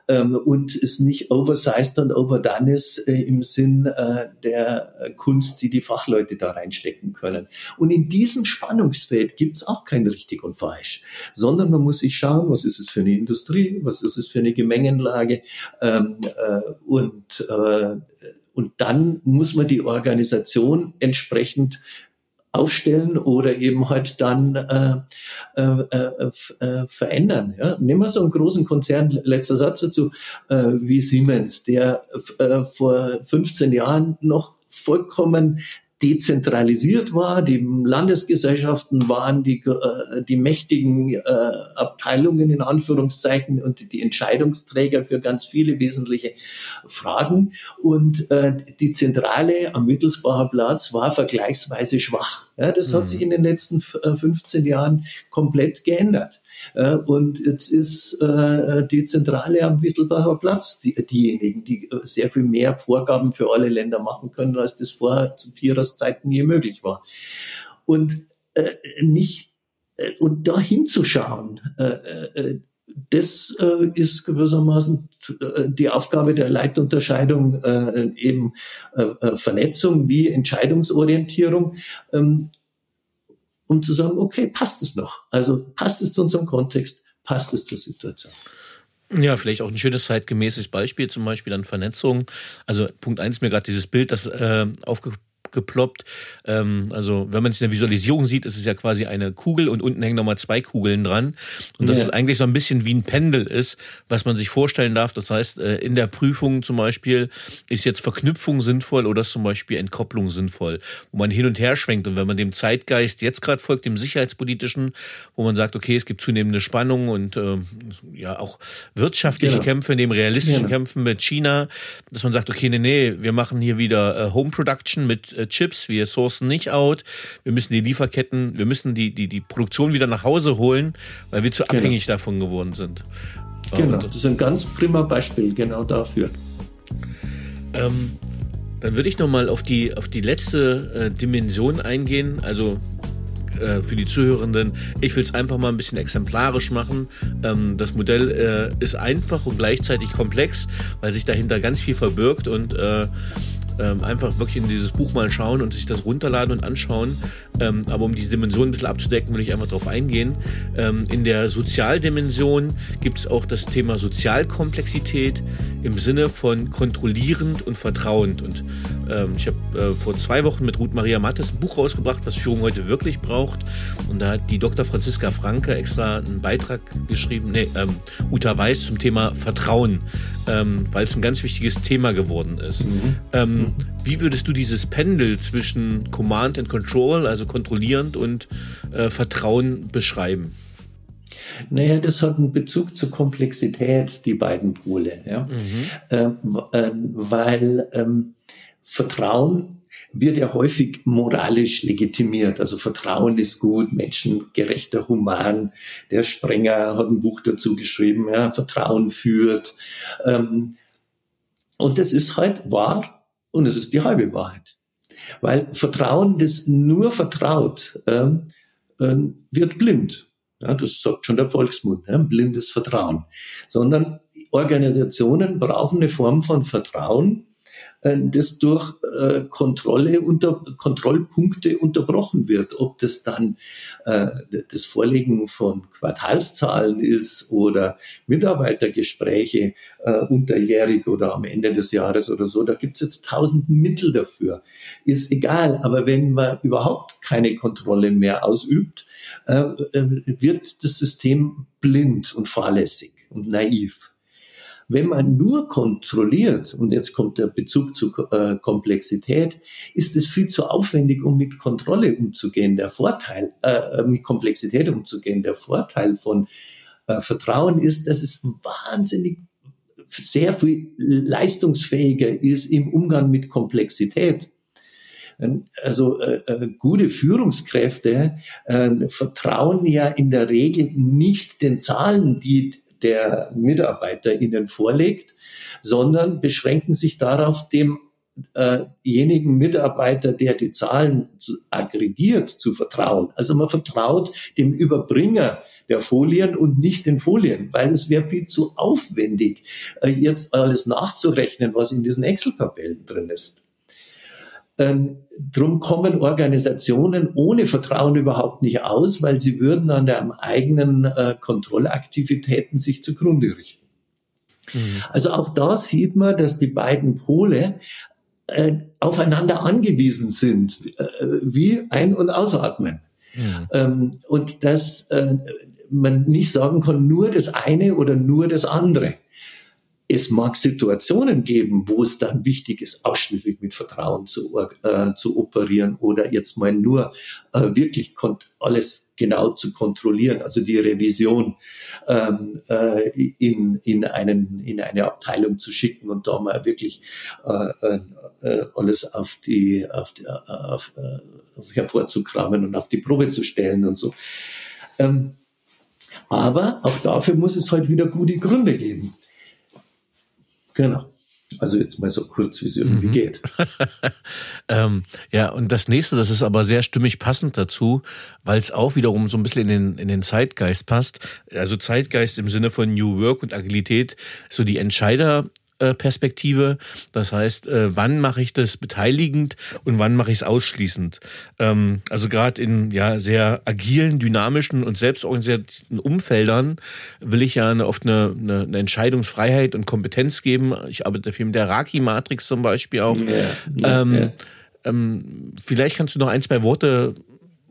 Ähm, und es nicht oversized und overdone ist äh, im Sinn äh, der Kunst, die die Fachleute da reinstecken können. Und in diesem Spannungsfeld gibt es auch kein richtig und falsch, sondern man muss sich schauen, was ist es für eine Industrie, was ist es für eine Gemengenlage ähm, äh, und äh, und dann muss man die Organisation entsprechend aufstellen oder eben halt dann äh, äh, äh, äh, verändern. Ja? Nehmen wir so einen großen Konzern, letzter Satz dazu, äh, wie Siemens, der äh, vor 15 Jahren noch vollkommen dezentralisiert war. Die Landesgesellschaften waren die, äh, die mächtigen äh, Abteilungen in Anführungszeichen und die Entscheidungsträger für ganz viele wesentliche Fragen. Und äh, die Zentrale am Wittelsbacher Platz war vergleichsweise schwach. Ja, das mhm. hat sich in den letzten 15 Jahren komplett geändert. Äh, und jetzt ist äh, die Zentrale am Wittelbacher Platz die, diejenigen, die äh, sehr viel mehr Vorgaben für alle Länder machen können, als das vorher zu Piras Zeiten je möglich war. Und nicht und da hinzuschauen, das ist gewissermaßen die Aufgabe der Leitunterscheidung, eben Vernetzung wie Entscheidungsorientierung. Um zu sagen, okay, passt es noch? Also passt es zu unserem Kontext, passt es zur Situation? Ja, vielleicht auch ein schönes zeitgemäßes Beispiel, zum Beispiel an Vernetzung. Also Punkt eins mir gerade dieses Bild, das äh, aufge geploppt. Ähm, also wenn man es in der Visualisierung sieht, ist es ja quasi eine Kugel und unten hängen nochmal zwei Kugeln dran. Und das ja. ist eigentlich so ein bisschen wie ein Pendel ist, was man sich vorstellen darf. Das heißt, äh, in der Prüfung zum Beispiel ist jetzt Verknüpfung sinnvoll oder ist zum Beispiel Entkopplung sinnvoll, wo man hin und her schwenkt. Und wenn man dem Zeitgeist jetzt gerade folgt, dem sicherheitspolitischen, wo man sagt, okay, es gibt zunehmende Spannungen und äh, ja auch wirtschaftliche genau. Kämpfe, neben realistischen genau. Kämpfen mit China, dass man sagt, okay, nee, nee, wir machen hier wieder äh, Home Production mit äh, Chips, wir sourcen nicht out, wir müssen die Lieferketten, wir müssen die, die, die Produktion wieder nach Hause holen, weil wir zu genau. abhängig davon geworden sind. Genau, das ist ein ganz prima Beispiel genau dafür. Ähm, dann würde ich nochmal auf die, auf die letzte äh, Dimension eingehen, also äh, für die Zuhörenden. Ich will es einfach mal ein bisschen exemplarisch machen. Ähm, das Modell äh, ist einfach und gleichzeitig komplex, weil sich dahinter ganz viel verbirgt und äh, ähm, einfach wirklich in dieses Buch mal schauen und sich das runterladen und anschauen. Ähm, aber um diese Dimension ein bisschen abzudecken, will ich einfach darauf eingehen. Ähm, in der Sozialdimension gibt es auch das Thema Sozialkomplexität im Sinne von kontrollierend und vertrauend. Und ähm, ich habe äh, vor zwei Wochen mit Ruth Maria Mattes ein Buch rausgebracht, was Führung heute wirklich braucht. Und da hat die Dr. Franziska Franke extra einen Beitrag geschrieben, nee, ähm, Uta Weiß zum Thema Vertrauen ähm, weil es ein ganz wichtiges Thema geworden ist. Mhm. Ähm. Wie würdest du dieses Pendel zwischen Command and Control, also kontrollierend und äh, Vertrauen beschreiben? Naja, das hat einen Bezug zur Komplexität, die beiden Pole. Ja? Mhm. Ähm, äh, weil ähm, Vertrauen wird ja häufig moralisch legitimiert. Also Vertrauen ist gut, menschengerechter, human. Der Sprenger hat ein Buch dazu geschrieben, ja, Vertrauen führt. Ähm, und das ist halt wahr und es ist die halbe Wahrheit. Weil Vertrauen, das nur vertraut, ähm, ähm, wird blind. Ja, das sagt schon der Volksmund, ja, blindes Vertrauen. Sondern Organisationen brauchen eine Form von Vertrauen, das durch äh, Kontrolle unter Kontrollpunkte unterbrochen wird. Ob das dann äh, das Vorlegen von Quartalszahlen ist oder Mitarbeitergespräche äh, unterjährig oder am Ende des Jahres oder so, da gibt's jetzt tausend Mittel dafür. Ist egal, aber wenn man überhaupt keine Kontrolle mehr ausübt, äh, äh wird das System blind und fahrlässig und naiv. Wenn man nur kontrolliert, und jetzt kommt der Bezug zu äh, Komplexität, ist es viel zu aufwendig, um mit Kontrolle umzugehen. Der Vorteil, äh, mit Komplexität umzugehen, der Vorteil von äh, Vertrauen ist, dass es wahnsinnig sehr viel leistungsfähiger ist im Umgang mit Komplexität. Also äh, äh, gute Führungskräfte äh, vertrauen ja in der Regel nicht den Zahlen, die der Mitarbeiter ihnen vorlegt, sondern beschränken sich darauf, demjenigen äh Mitarbeiter, der die Zahlen zu, aggregiert, zu vertrauen. Also man vertraut dem Überbringer der Folien und nicht den Folien, weil es wäre viel zu aufwendig, äh, jetzt alles nachzurechnen, was in diesen Excel-Tabellen drin ist. Ähm, drum kommen Organisationen ohne Vertrauen überhaupt nicht aus, weil sie würden an den eigenen äh, Kontrollaktivitäten sich zugrunde richten. Mhm. Also auch da sieht man, dass die beiden Pole äh, aufeinander angewiesen sind, äh, wie Ein- und Ausatmen. Mhm. Ähm, und dass äh, man nicht sagen kann, nur das eine oder nur das andere. Es mag Situationen geben, wo es dann wichtig ist, ausschließlich mit Vertrauen zu, äh, zu operieren oder jetzt mal nur äh, wirklich alles genau zu kontrollieren, also die Revision ähm, äh, in, in, einen, in eine Abteilung zu schicken und da mal wirklich äh, äh, alles auf die, auf die äh, auf hervorzukramen und auf die Probe zu stellen und so. Ähm, aber auch dafür muss es halt wieder gute Gründe geben. Genau. Also jetzt mal so kurz, wie es irgendwie mhm. geht. ähm, ja, und das nächste, das ist aber sehr stimmig passend dazu, weil es auch wiederum so ein bisschen in den, in den Zeitgeist passt. Also Zeitgeist im Sinne von New Work und Agilität, so die Entscheider Perspektive. Das heißt, äh, wann mache ich das beteiligend und wann mache ich es ausschließend? Ähm, also gerade in ja sehr agilen, dynamischen und selbstorganisierten Umfeldern will ich ja eine, oft eine, eine, eine Entscheidungsfreiheit und Kompetenz geben. Ich arbeite viel mit der Raki-Matrix zum Beispiel auch. Ja, ähm, ja. Ähm, vielleicht kannst du noch ein, zwei Worte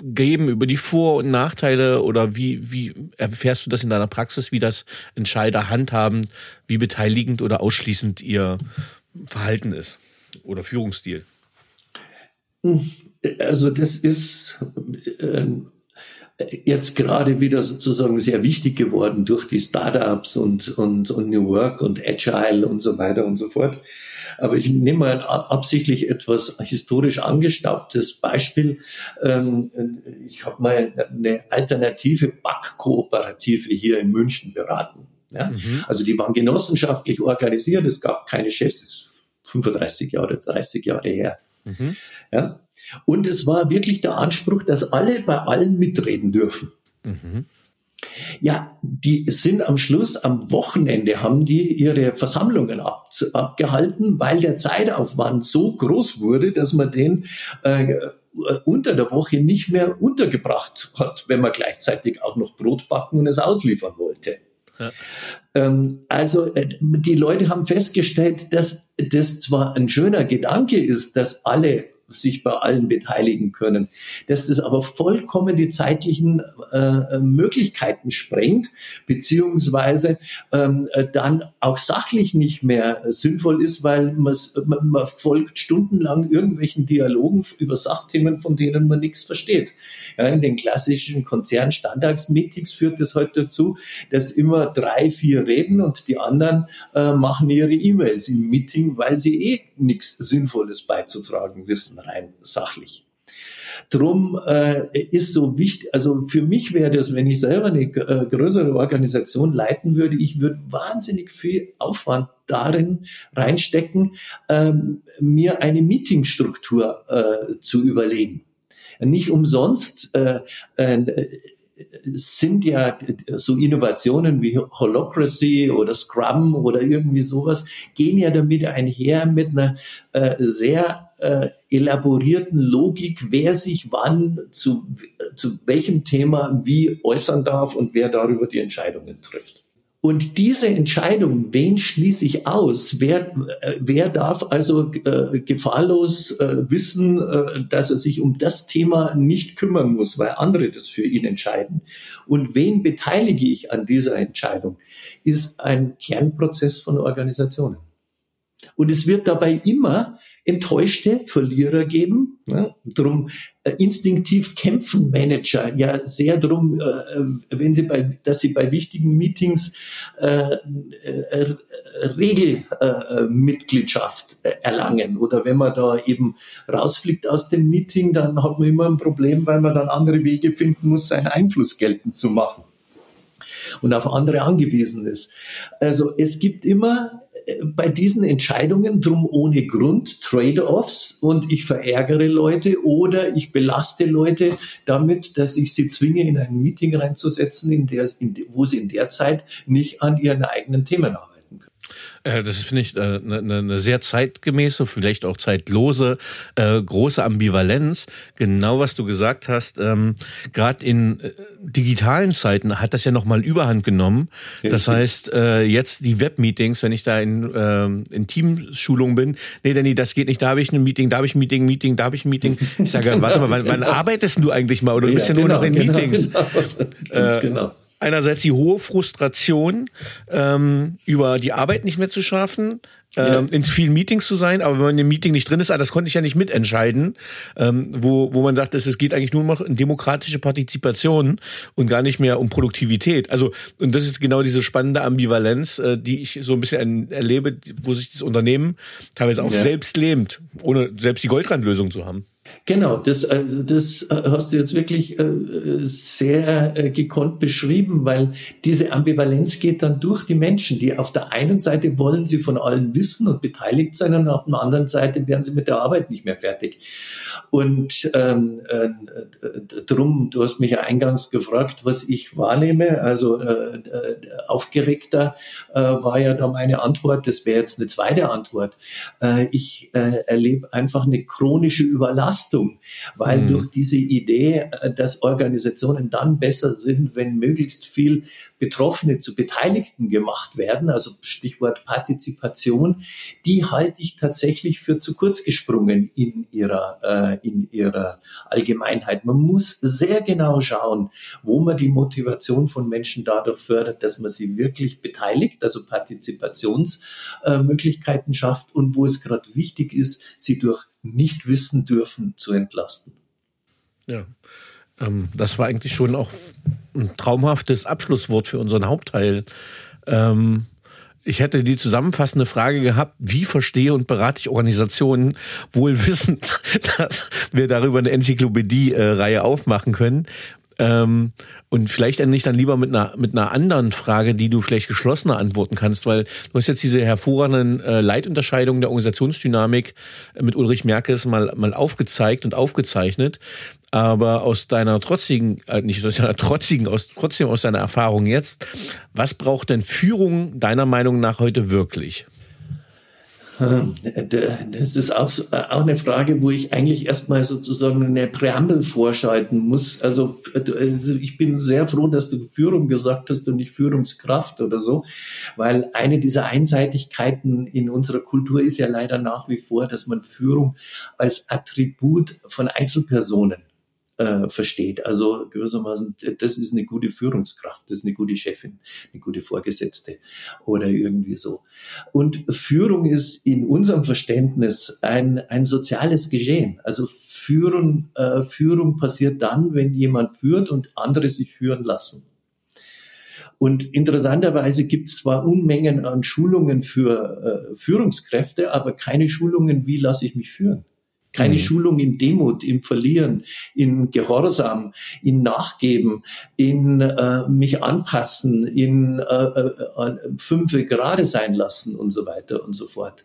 geben über die Vor- und Nachteile oder wie, wie erfährst du das in deiner Praxis, wie das Entscheider handhaben, wie beteiligend oder ausschließend ihr Verhalten ist oder Führungsstil? Also das ist äh, jetzt gerade wieder sozusagen sehr wichtig geworden durch die Startups und, und, und New Work und Agile und so weiter und so fort. Aber ich nehme mal absichtlich etwas historisch angestaubtes Beispiel. Ähm, ich habe mal eine alternative Backkooperative hier in München beraten. Mhm. Also die waren genossenschaftlich organisiert, es gab keine Chefs, 35 Jahre, 30 Jahre her. Mhm. Ja? Und es war wirklich der Anspruch, dass alle bei allen mitreden dürfen. Mhm. Ja, die sind am Schluss, am Wochenende haben die ihre Versammlungen ab, abgehalten, weil der Zeitaufwand so groß wurde, dass man den äh, unter der Woche nicht mehr untergebracht hat, wenn man gleichzeitig auch noch Brot backen und es ausliefern wollte. Ja. Ähm, also äh, die Leute haben festgestellt, dass das zwar ein schöner Gedanke ist, dass alle sich bei allen beteiligen können. Dass das aber vollkommen die zeitlichen äh, Möglichkeiten sprengt, beziehungsweise ähm, äh, dann auch sachlich nicht mehr sinnvoll ist, weil man, man folgt stundenlang irgendwelchen Dialogen über Sachthemen, von denen man nichts versteht. Ja, in den klassischen Konzernstandards-Meetings führt das heute dazu, dass immer drei, vier reden und die anderen äh, machen ihre E-Mails im Meeting, weil sie eh nichts Sinnvolles beizutragen wissen rein sachlich. Drum äh, ist so wichtig, also für mich wäre das, wenn ich selber eine äh, größere Organisation leiten würde, ich würde wahnsinnig viel Aufwand darin reinstecken, ähm, mir eine Meetingstruktur äh, zu überlegen. Nicht umsonst äh, äh, sind ja so Innovationen wie Holocracy oder Scrum oder irgendwie sowas, gehen ja damit einher mit einer äh, sehr äh, elaborierten Logik, wer sich wann zu, zu welchem Thema wie äußern darf und wer darüber die Entscheidungen trifft. Und diese Entscheidung, wen schließe ich aus, wer, äh, wer darf also äh, gefahrlos äh, wissen, äh, dass er sich um das Thema nicht kümmern muss, weil andere das für ihn entscheiden. Und wen beteilige ich an dieser Entscheidung, ist ein Kernprozess von Organisationen. Und es wird dabei immer enttäuschte Verlierer geben. Ja, drum äh, instinktiv kämpfen Manager ja sehr drum, äh, wenn sie bei, dass sie bei wichtigen Meetings äh, äh, Regelmitgliedschaft äh, erlangen oder wenn man da eben rausfliegt aus dem Meeting, dann hat man immer ein Problem, weil man dann andere Wege finden muss, seinen Einfluss geltend zu machen und auf andere angewiesen ist. Also es gibt immer äh, bei diesen Entscheidungen drum ohne Grund Trade-offs und ich verärgere Leute oder ich belaste Leute damit, dass ich sie zwinge, in ein Meeting reinzusetzen, in der, in, wo sie in der Zeit nicht an ihren eigenen Themen arbeiten. Äh, das finde ich eine äh, ne, ne sehr zeitgemäße, vielleicht auch zeitlose, äh, große Ambivalenz. Genau was du gesagt hast. Ähm, Gerade in äh, digitalen Zeiten hat das ja nochmal Überhand genommen. Das heißt, äh, jetzt die Webmeetings, wenn ich da in, äh, in Teamschulung bin, nee, Danny, das geht nicht, da habe ich ein Meeting, da habe ich ein Meeting, Meeting, da habe ich ein Meeting. Ich sage, genau, warte mal, wann, wann, arbeitest du eigentlich mal? Oder du bist ja, ja nur genau, noch in genau, Meetings. Genau, Ganz äh, genau einerseits die hohe Frustration ähm, über die Arbeit nicht mehr zu schaffen, ähm, ja. in vielen Meetings zu sein, aber wenn man in dem Meeting nicht drin ist, ah, das konnte ich ja nicht mitentscheiden, ähm, wo, wo man sagt, es geht eigentlich nur noch um demokratische Partizipation und gar nicht mehr um Produktivität. Also, und das ist genau diese spannende Ambivalenz, äh, die ich so ein bisschen erlebe, wo sich das Unternehmen teilweise auch ja. selbst lähmt, ohne selbst die Goldrandlösung zu haben. Genau, das, äh, das äh, hast du jetzt wirklich äh, sehr gekonnt beschrieben, weil diese Ambivalenz geht dann durch die Menschen, die auf der einen Seite wollen sie von allen wissen und beteiligt sein und auf der anderen Seite werden sie mit der Arbeit nicht mehr fertig. Und ähm, äh, drum, du hast mich ja eingangs gefragt, was ich wahrnehme. Also äh, aufgeregter äh, war ja da meine Antwort. Das wäre jetzt eine zweite Antwort. Äh, ich äh, erlebe einfach eine chronische Überlastung Belastung, weil mhm. durch diese Idee, äh, dass Organisationen dann besser sind, wenn möglichst viel Betroffene zu Beteiligten gemacht werden, also Stichwort Partizipation, die halte ich tatsächlich für zu kurz gesprungen in ihrer, äh, in ihrer Allgemeinheit. Man muss sehr genau schauen, wo man die Motivation von Menschen dadurch fördert, dass man sie wirklich beteiligt, also Partizipationsmöglichkeiten äh, schafft und wo es gerade wichtig ist, sie durch nicht wissen dürfen zu entlasten. Ja, ähm, das war eigentlich schon auch ein traumhaftes Abschlusswort für unseren Hauptteil. Ähm, ich hätte die zusammenfassende Frage gehabt, wie verstehe und berate ich Organisationen, wohl wissend, dass wir darüber eine Enzyklopädie-Reihe aufmachen können. Ähm, und vielleicht endlich dann lieber mit einer, mit einer anderen Frage, die du vielleicht geschlossener antworten kannst, weil du hast jetzt diese hervorragenden äh, Leitunterscheidungen der Organisationsdynamik mit Ulrich Merkes mal, mal aufgezeigt und aufgezeichnet. Aber aus deiner trotzigen, äh, nicht aus deiner trotzigen, aus, trotzdem aus deiner Erfahrung jetzt, was braucht denn Führung deiner Meinung nach heute wirklich? Äh, das ist auch, äh, auch eine Frage, wo ich eigentlich erstmal sozusagen eine Präambel vorschalten muss. Also, also ich bin sehr froh, dass du Führung gesagt hast und nicht Führungskraft oder so, weil eine dieser Einseitigkeiten in unserer Kultur ist ja leider nach wie vor, dass man Führung als Attribut von Einzelpersonen äh, versteht. Also gewissermaßen, das ist eine gute Führungskraft, das ist eine gute Chefin, eine gute Vorgesetzte oder irgendwie so. Und Führung ist in unserem Verständnis ein, ein soziales Geschehen. Also Führung, äh, Führung passiert dann, wenn jemand führt und andere sich führen lassen. Und interessanterweise gibt es zwar Unmengen an Schulungen für äh, Führungskräfte, aber keine Schulungen, wie lasse ich mich führen. Keine mhm. Schulung in Demut, im Verlieren, in Gehorsam, in Nachgeben, in äh, mich anpassen, in äh, äh, fünfe gerade sein lassen und so weiter und so fort.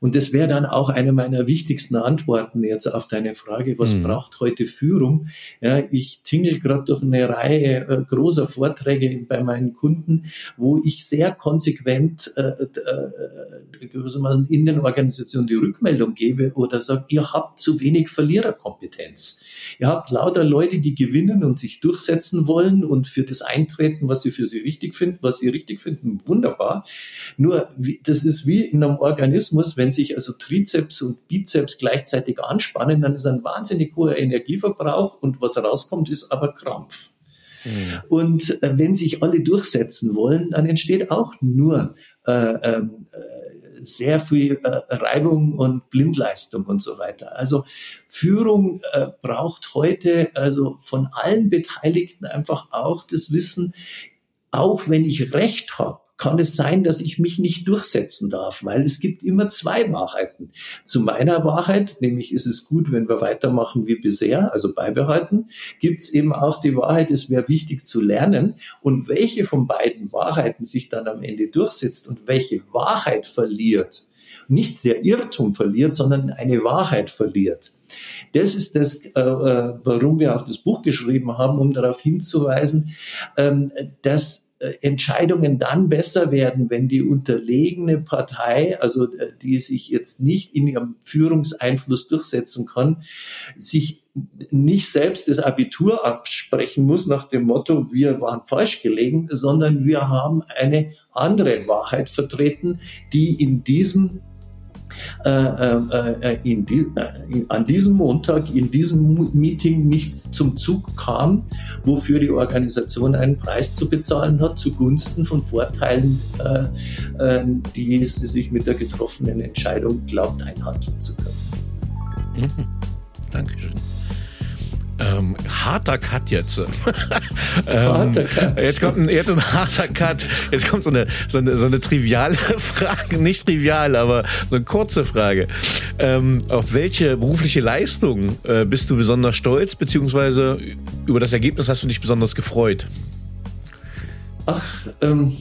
Und das wäre dann auch eine meiner wichtigsten Antworten jetzt auf deine Frage, was mhm. braucht heute Führung? Ja, ich tingel gerade durch eine Reihe äh, großer Vorträge bei meinen Kunden, wo ich sehr konsequent äh, äh, gewissermaßen in den Organisationen die Rückmeldung gebe oder sage, ihr habt zu wenig Verliererkompetenz. Ihr habt lauter Leute, die gewinnen und sich durchsetzen wollen und für das eintreten, was sie für sie richtig finden, was sie richtig finden, wunderbar. Nur, das ist wie in einem Organismus, wenn sich also Trizeps und Bizeps gleichzeitig anspannen, dann ist ein wahnsinnig hoher Energieverbrauch und was rauskommt, ist aber Krampf. Mhm. Und äh, wenn sich alle durchsetzen wollen, dann entsteht auch nur äh, ähm, äh, sehr viel äh, Reibung und Blindleistung und so weiter. Also Führung äh, braucht heute also von allen Beteiligten einfach auch das Wissen, auch wenn ich Recht habe, kann es sein, dass ich mich nicht durchsetzen darf, weil es gibt immer zwei Wahrheiten. Zu meiner Wahrheit, nämlich ist es gut, wenn wir weitermachen wie bisher, also beibehalten, gibt es eben auch die Wahrheit, es wäre wichtig zu lernen und welche von beiden Wahrheiten sich dann am Ende durchsetzt und welche Wahrheit verliert, nicht der Irrtum verliert, sondern eine Wahrheit verliert. Das ist das, äh, äh warum wir auch das Buch geschrieben haben, um darauf hinzuweisen, ähm, dass Entscheidungen dann besser werden, wenn die unterlegene Partei, also äh, die sich jetzt nicht in ihrem Führungseinfluss durchsetzen kann, sich nicht selbst das Abitur absprechen muss nach dem Motto, wir waren falsch gelegen, sondern wir haben eine andere Wahrheit vertreten, die in diesem äh, äh, äh, in die, äh, an diesem Montag, in diesem Meeting nicht zum Zug kam, wofür die Organisation einen Preis zu bezahlen hat, zugunsten von Vorteilen, die sie sich mit der getroffenen Entscheidung glaubt, einhandeln zu können. Mhm. Dankeschön. Ähm, harter Cut jetzt. ähm, harter Cut. Jetzt kommt ein, jetzt ein harter Cut. Jetzt kommt so eine, so eine, so eine triviale Frage, nicht trivial, aber so eine kurze Frage. Ähm, auf welche berufliche Leistung äh, bist du besonders stolz, beziehungsweise über das Ergebnis hast du dich besonders gefreut? Ach, ähm,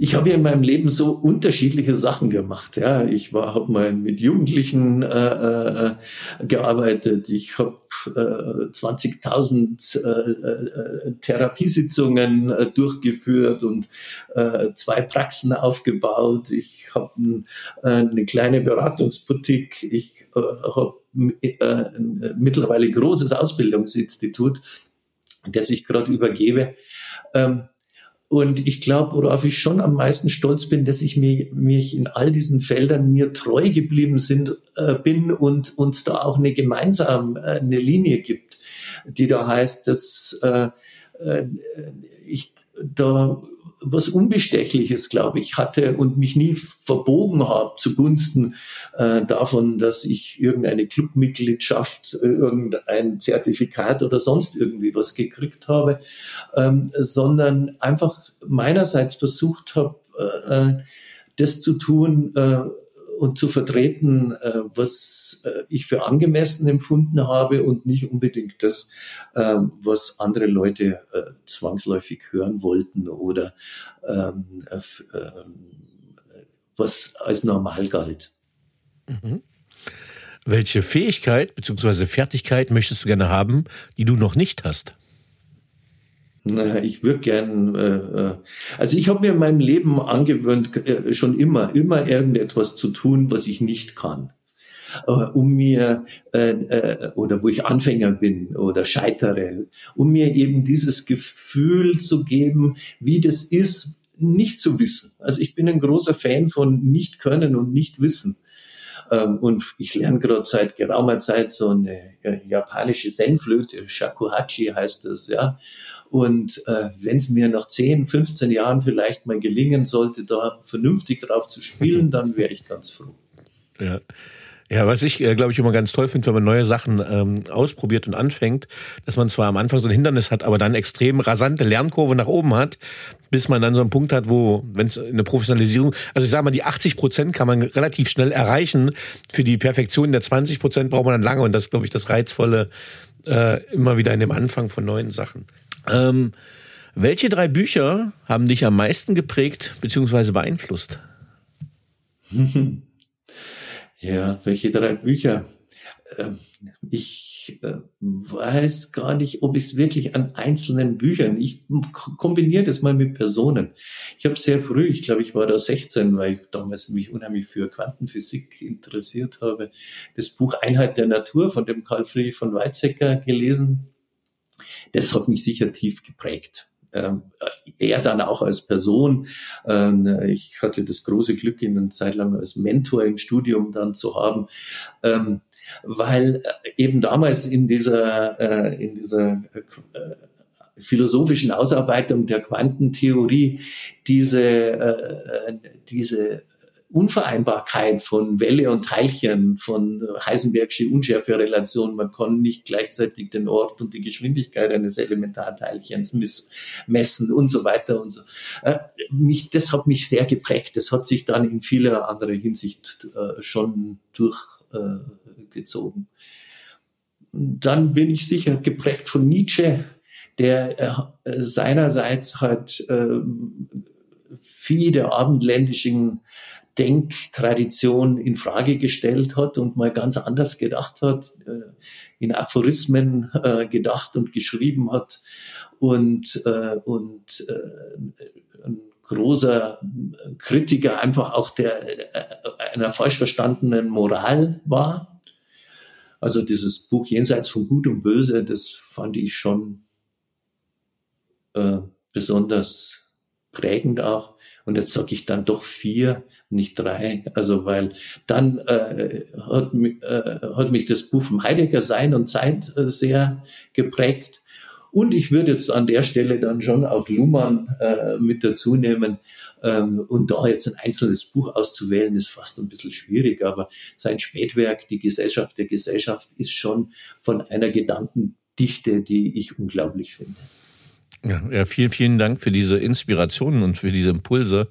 ich habe ja in meinem Leben so unterschiedliche Sachen gemacht. Ja, ich war, habe mal mit Jugendlichen äh, äh, gearbeitet. Ich habe äh, 20.000 äh, äh, Therapiesitzungen äh, durchgeführt und äh, zwei Praxen aufgebaut. Ich habe äh, eine kleine Beratungsboutique. Ich äh, habe äh, mittlerweile großes Ausbildungsinstitut, das ich gerade übergebe. Ähm, und ich glaube, worauf ich schon am meisten stolz bin, dass ich mir, mich in all diesen Feldern mir treu geblieben sind, äh, bin und uns da auch eine gemeinsame äh, eine Linie gibt, die da heißt, dass äh, äh, ich da was Unbestechliches, glaube ich, hatte und mich nie verbogen habe zugunsten äh, davon, dass ich irgendeine Clubmitgliedschaft, äh, irgendein Zertifikat oder sonst irgendwie was gekriegt habe, ähm, sondern einfach meinerseits versucht habe, äh, äh das zu tun, äh, und zu vertreten, äh, was äh, ich für angemessen empfunden habe und nicht unbedingt das, äh, was andere Leute äh, zwangsläufig hören wollten oder ähm, äh, was als normal galt. Mhm. Welche Fähigkeit bzw. Fertigkeit möchtest du gerne haben, die du noch nicht hast? Naja, ich würde gern, äh, äh, also ich habe mir in meinem Leben angewöhnt, äh, schon immer, immer irgendetwas zu tun, was ich nicht kann. Äh, um mir, äh, oder wo ich Anfänger bin oder scheitere, um mir eben dieses Gefühl zu geben, wie das ist, nicht zu wissen. Also ich bin ein großer Fan von nicht können und nicht wissen. Ähm, und ich lerne gerade seit geraumer Zeit so eine äh, japanische Zen-Flöte, Shakuhachi heißt das, ja. Und äh, wenn es mir nach 10, 15 Jahren vielleicht mal gelingen sollte, da vernünftig drauf zu spielen, dann wäre ich ganz froh. Ja. Ja, was ich, äh, glaube ich, immer ganz toll finde, wenn man neue Sachen ähm, ausprobiert und anfängt, dass man zwar am Anfang so ein Hindernis hat, aber dann extrem rasante Lernkurve nach oben hat, bis man dann so einen Punkt hat, wo, wenn es eine Professionalisierung, also ich sage mal, die 80 Prozent kann man relativ schnell erreichen. Für die Perfektion der 20 Prozent braucht man dann lange und das ist, glaube ich, das Reizvolle äh, immer wieder in dem Anfang von neuen Sachen. Ähm, welche drei Bücher haben dich am meisten geprägt bzw. beeinflusst? Ja, welche drei Bücher? Ähm, ich äh, weiß gar nicht, ob es wirklich an einzelnen Büchern, ich kombiniere das mal mit Personen. Ich habe sehr früh, ich glaube, ich war da 16, weil ich damals mich unheimlich für Quantenphysik interessiert habe, das Buch Einheit der Natur von dem Karl Friedrich von Weizsäcker gelesen. Das hat mich sicher tief geprägt ähm, er dann auch als Person. Ähm, ich hatte das große Glück, ihn eine Zeit lang als Mentor im Studium dann zu haben, ähm, weil äh, eben damals in dieser, äh, in dieser äh, philosophischen Ausarbeitung der Quantentheorie diese, diese Unvereinbarkeit von Welle und Teilchen, von Heisenbergsche Unschärferelation. Man kann nicht gleichzeitig den Ort und die Geschwindigkeit eines Elementarteilchens messen und so weiter und so. Äh, mich, das hat mich sehr geprägt. Das hat sich dann in vieler anderer Hinsicht äh, schon durchgezogen. Dann bin ich sicher geprägt von Nietzsche, der äh, seinerseits hat viele der abendländischen Denktradition in Frage gestellt hat und mal ganz anders gedacht hat, äh, in Aphorismen äh, gedacht und geschrieben hat und, äh, und ein großer Kritiker einfach auch der einer falsch verstandenen Moral war. Also dieses Buch Jenseits von Gut und Böse, das fand ich schon besonders prägend auch. Und jetzt sage ich dann doch vier, nicht drei. Also weil dann äh, hat, äh, hat mich das Buch vom Heidegger Sein und Zeit äh, sehr geprägt. Und ich würde jetzt an der Stelle dann schon auch Luhmann äh, mit dazu nehmen. Ähm, und da jetzt ein einzelnes Buch auszuwählen, ist fast ein bisschen schwierig. Aber sein Spätwerk, Die Gesellschaft der Gesellschaft, ist schon von einer Gedankendichte, die ich unglaublich finde. Ja, ja, vielen, vielen Dank für diese Inspirationen und für diese Impulse.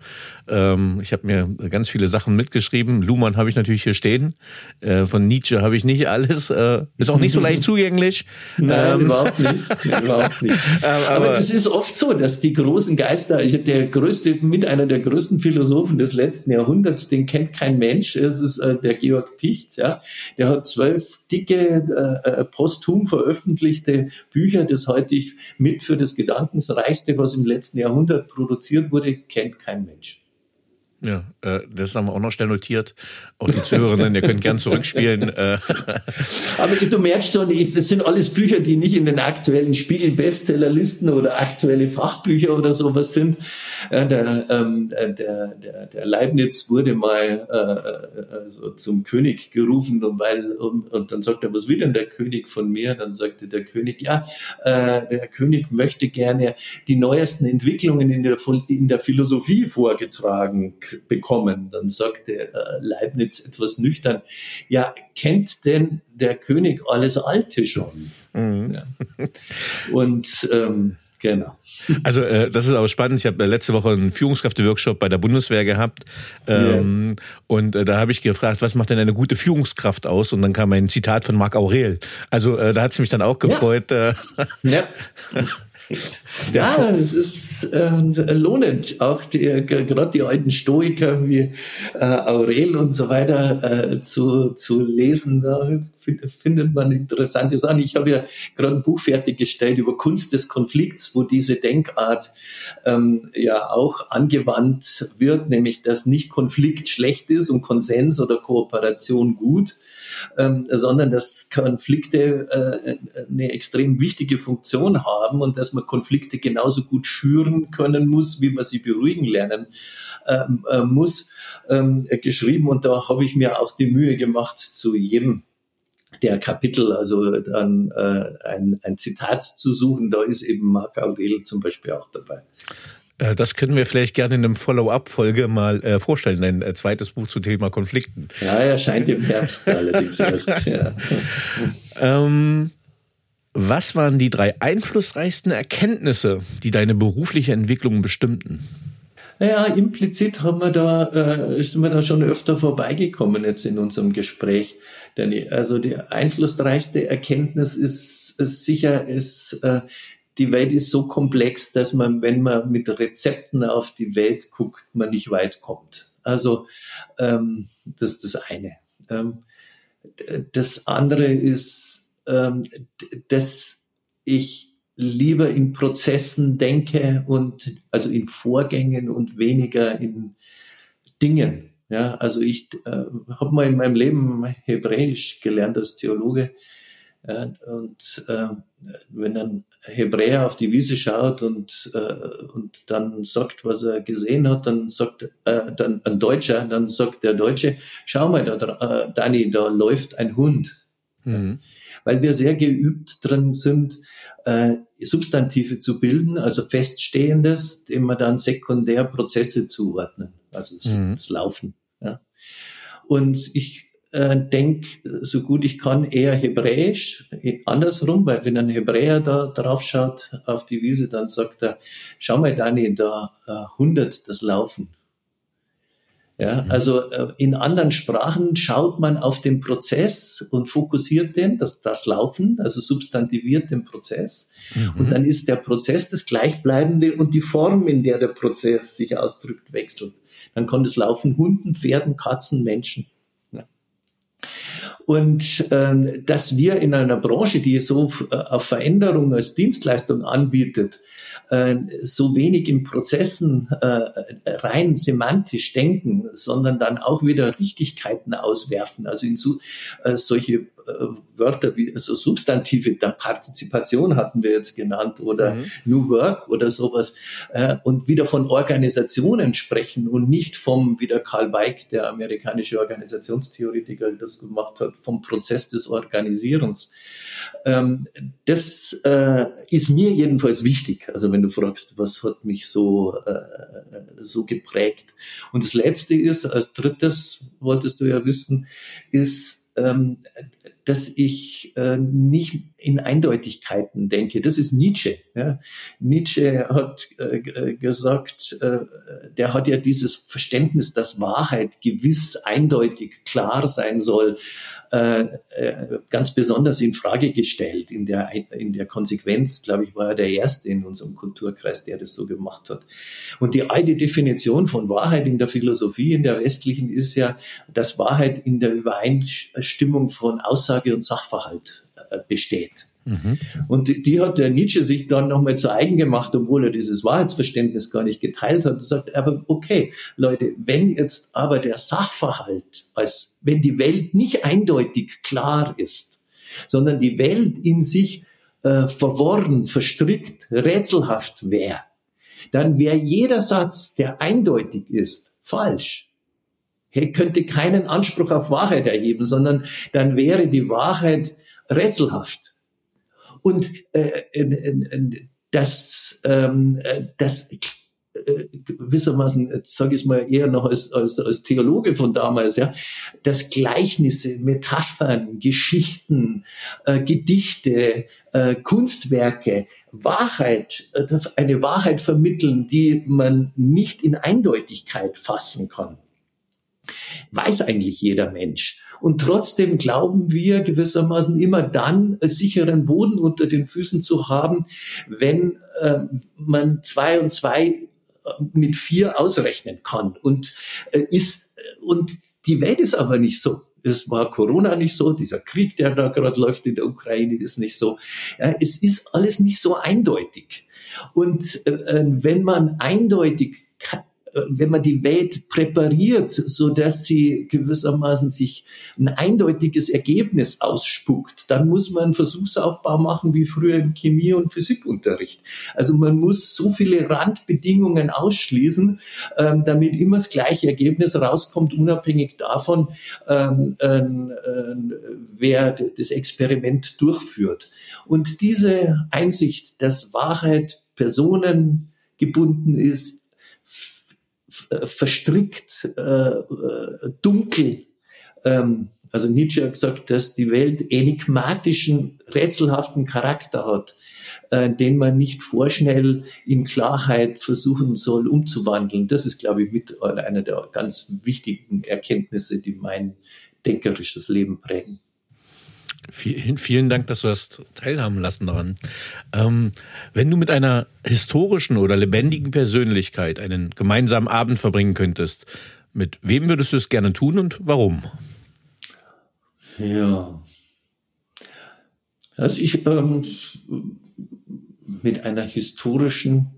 Ähm, ich habe mir ganz viele Sachen mitgeschrieben. Luhmann habe ich natürlich hier stehen. Äh, von Nietzsche habe ich nicht alles. Äh, ist auch nicht so leicht zugänglich. Nein, ähm. überhaupt nicht. überhaupt nicht. aber, aber das ist oft so, dass die großen Geister, der größte, mit einer der größten Philosophen des letzten Jahrhunderts, den kennt kein Mensch. Es ist äh, der Georg Picht. Ja, der hat zwölf dicke äh, äh posthum veröffentlichte Bücher. Das halte ich mit für das Gedanken Gedankensreichste, was im letzten Jahrhundert produziert wurde, kennt kein Mensch. Ja, äh, das haben wir auch noch schnell notiert. Auch die Zuhörerinnen, ihr könnt gern zurückspielen. Äh. Aber du merkst schon, das sind alles Bücher, die nicht in den aktuellen Spiegel-Bestsellerlisten oder aktuelle Fachbücher oder sowas sind. Der, ähm, der, der, der Leibniz wurde mal äh, also zum König gerufen und, weil, und, und dann sagt er, was will denn der König von mir? Dann sagte der König, ja, äh, der König möchte gerne die neuesten Entwicklungen in der, in der Philosophie vorgetragen bekommen. Dann sagte äh, Leibniz etwas nüchtern, ja, kennt denn der König alles Alte schon? Mhm. Ja. Und ähm, genau. Also äh, das ist auch spannend. Ich habe äh, letzte Woche einen Führungskräfte-Workshop bei der Bundeswehr gehabt ähm, yeah. und äh, da habe ich gefragt, was macht denn eine gute Führungskraft aus? Und dann kam ein Zitat von Marc Aurel. Also äh, da hat es mich dann auch gefreut. Ja. Äh, ja. ja, es ist äh, lohnend, auch gerade die alten Stoiker wie äh, Aurel und so weiter äh, zu, zu lesen. Da findet man interessante Sachen. Ich habe ja gerade ein Buch fertiggestellt über Kunst des Konflikts, wo diese Denkart ähm, ja auch angewandt wird, nämlich dass nicht Konflikt schlecht ist und Konsens oder Kooperation gut, ähm, sondern dass Konflikte äh, eine extrem wichtige Funktion haben und dass man Konflikte genauso gut schüren können muss, wie man sie beruhigen lernen ähm, äh, muss, ähm, geschrieben. Und da habe ich mir auch die Mühe gemacht, zu jedem der Kapitel, also dann äh, ein, ein Zitat zu suchen. Da ist eben Marc Aurel zum Beispiel auch dabei. Äh, das können wir vielleicht gerne in einem Follow-up-Folge mal äh, vorstellen, ein äh, zweites Buch zum Thema Konflikten. Ja, erscheint im Herbst allerdings erst. Ja. ähm, was waren die drei einflussreichsten Erkenntnisse, die deine berufliche Entwicklung bestimmten? Naja, implizit haben wir da, äh, sind wir da schon öfter vorbeigekommen jetzt in unserem Gespräch. Denn also die einflussreichste Erkenntnis ist, ist sicher, ist, äh, die Welt ist so komplex, dass man, wenn man mit Rezepten auf die Welt guckt, man nicht weit kommt. Also ähm, das ist das eine. Ähm, das andere ist, ähm, dass ich lieber in Prozessen denke und also in Vorgängen und weniger in Dingen. Ja, also ich äh, habe mal in meinem Leben Hebräisch gelernt als Theologe. Ja, und äh, wenn ein Hebräer auf die Wiese schaut und, äh, und dann sagt, was er gesehen hat, dann sagt äh, dann ein Deutscher, dann sagt der Deutsche, schau mal, da, äh, Dani, da läuft ein Hund. Mhm. Weil wir sehr geübt drin sind, äh, Substantive zu bilden, also Feststehendes, dem man dann sekundär Prozesse zuordnen, also das, mhm. das Laufen. Ja. Und ich äh, denke, so gut ich kann, eher Hebräisch, andersrum, weil wenn ein Hebräer da drauf schaut auf die Wiese, dann sagt er, schau mal Dani, da äh, 100 das Laufen. Ja, mhm. also äh, in anderen Sprachen schaut man auf den Prozess und fokussiert den, das, das Laufen, also substantiviert den Prozess. Mhm. Und dann ist der Prozess das Gleichbleibende und die Form, in der der Prozess sich ausdrückt, wechselt. Dann kann es laufen Hunden, Pferden, Katzen, Menschen. Und ähm, dass wir in einer Branche, die so äh, auf Veränderung als Dienstleistung anbietet, äh, so wenig in Prozessen äh, rein semantisch denken, sondern dann auch wieder Richtigkeiten auswerfen. Also in so, äh, solche Wörter wie also Substantive der Partizipation hatten wir jetzt genannt oder mhm. New Work oder sowas äh, und wieder von Organisationen sprechen und nicht vom, wie der Karl Weig, der amerikanische Organisationstheoretiker, das gemacht hat, vom Prozess des Organisierens. Ähm, das äh, ist mir jedenfalls wichtig. Also wenn du fragst, was hat mich so, äh, so geprägt. Und das Letzte ist, als drittes wolltest du ja wissen, ist, ähm, dass ich äh, nicht in Eindeutigkeiten denke. Das ist Nietzsche. Ja. Nietzsche hat äh, gesagt, äh, der hat ja dieses Verständnis, dass Wahrheit gewiss, eindeutig, klar sein soll, äh, äh, ganz besonders in Frage gestellt. In der, in der Konsequenz, glaube ich, war er der Erste in unserem Kulturkreis, der das so gemacht hat. Und die alte Definition von Wahrheit in der Philosophie, in der westlichen, ist ja, dass Wahrheit in der Übereinstimmung von Aussage und Sachverhalt äh, besteht. Mhm. Und die, die, hat der Nietzsche sich dann nochmal zu eigen gemacht, obwohl er dieses Wahrheitsverständnis gar nicht geteilt hat. Er sagt, aber okay, Leute, wenn jetzt aber der Sachverhalt, als wenn die Welt nicht eindeutig klar ist, sondern die Welt in sich äh, verworren, verstrickt, rätselhaft wäre, dann wäre jeder Satz, der eindeutig ist, falsch. Könnte keinen Anspruch auf Wahrheit erheben, sondern dann wäre die Wahrheit rätselhaft. Und äh, äh, das, ähm, das äh, gewissermaßen, jetzt sage ich es mal eher noch als, als, als Theologe von damals, ja, dass Gleichnisse, Metaphern, Geschichten, äh, Gedichte, äh, Kunstwerke Wahrheit, äh, eine Wahrheit vermitteln, die man nicht in Eindeutigkeit fassen kann. Weiß eigentlich jeder Mensch. Und trotzdem glauben wir gewissermaßen immer dann sicheren Boden unter den Füßen zu haben, wenn äh, man zwei und zwei äh, mit vier ausrechnen kann. Und äh, ist und die Welt ist aber nicht so. Es war Corona nicht so, dieser Krieg, der da gerade läuft in der Ukraine, ist nicht so. Ja, es ist alles nicht so eindeutig. Und äh, äh wenn man eindeutig wenn man die Welt präpariert, so dass sie gewissermaßen sich ein eindeutiges Ergebnis ausspuckt, dann muss man Versuchsaufbau machen wie früher im Chemie- und Physikunterricht. Also man muss so viele Randbedingungen ausschließen, ähm, damit immer das gleiche Ergebnis rauskommt, unabhängig davon, ähm, äh, wer das Experiment durchführt. Und diese Einsicht, dass Wahrheit personengebunden ist, äh, verstrickt, äh, äh, dunkel. Ähm, also Nietzsche hat gesagt, dass die Welt enigmatischen, rätselhaften Charakter hat, äh, den man nicht vorschnell in Klarheit versuchen soll umzuwandeln. Das ist, glaube ich, mit einer der ganz wichtigen Erkenntnisse, die mein denkerisches Leben prägen. Vielen, vielen Dank, dass du das teilhaben lassen daran. Ähm, wenn du mit einer historischen oder lebendigen Persönlichkeit einen gemeinsamen Abend verbringen könntest, mit wem würdest du es gerne tun und warum? Ja. Also ich ähm, mit einer historischen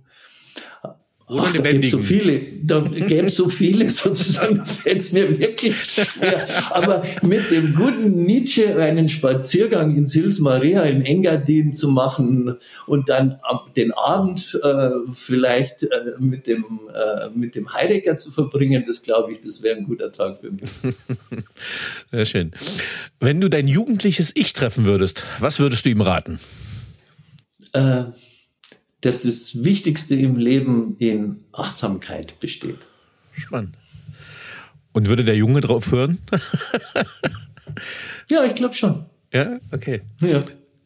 oder Ach, da gäbe so viele, da gäbe so viele sozusagen, fällt es mir wirklich schwer. Aber mit dem guten Nietzsche einen Spaziergang in Sils Maria im Engadin zu machen und dann den Abend äh, vielleicht äh, mit, dem, äh, mit dem Heidegger zu verbringen, das glaube ich, das wäre ein guter Tag für mich. Sehr schön. Wenn du dein jugendliches Ich treffen würdest, was würdest du ihm raten? Äh, dass das Wichtigste im Leben in Achtsamkeit besteht. Spannend. Und würde der Junge drauf hören? ja, ich glaube schon. Ja, okay. Ja.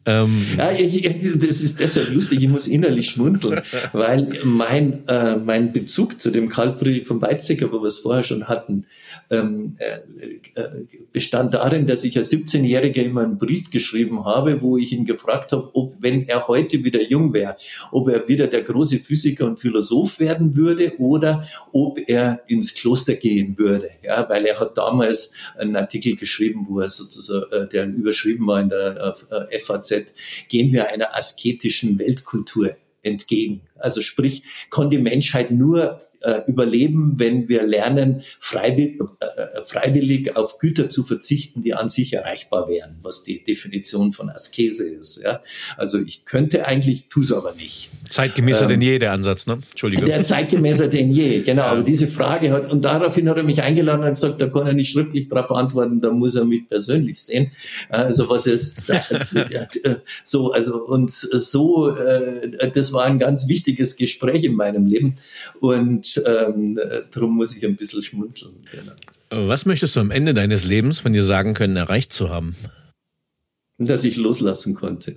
Ähm, ja, ich, das ist deshalb lustig, ich muss innerlich schmunzeln, weil mein, äh, mein Bezug zu dem Karl Friedrich von Weizsäcker, wo wir es vorher schon hatten, ähm, äh, äh, bestand darin, dass ich als 17-Jähriger immer einen Brief geschrieben habe, wo ich ihn gefragt habe, ob, wenn er heute wieder jung wäre, ob er wieder der große Physiker und Philosoph werden würde oder ob er ins Kloster gehen würde. Ja, weil er hat damals einen Artikel geschrieben, wo er sozusagen, äh, der überschrieben war in der äh, FAZ, gehen wir einer asketischen Weltkultur entgegen. Also sprich, kann die Menschheit nur äh, überleben, wenn wir lernen, freiwillig, äh, freiwillig auf Güter zu verzichten, die an sich erreichbar wären, was die Definition von Askese ist. Ja? Also ich könnte eigentlich, tue es aber nicht. Zeitgemäßer ähm, denn je, der Ansatz, ne? Entschuldige. Der zeitgemäßer denn je, genau. Ja. Aber diese Frage hat, und daraufhin hat er mich eingeladen und gesagt, da kann er nicht schriftlich darauf antworten, da muss er mich persönlich sehen. Also was es so, also und so, äh, das war ein ganz wichtiges Gespräch in meinem Leben. Und ähm, darum muss ich ein bisschen schmunzeln. Genau. Was möchtest du am Ende deines Lebens von dir sagen können, erreicht zu haben? Dass ich loslassen konnte.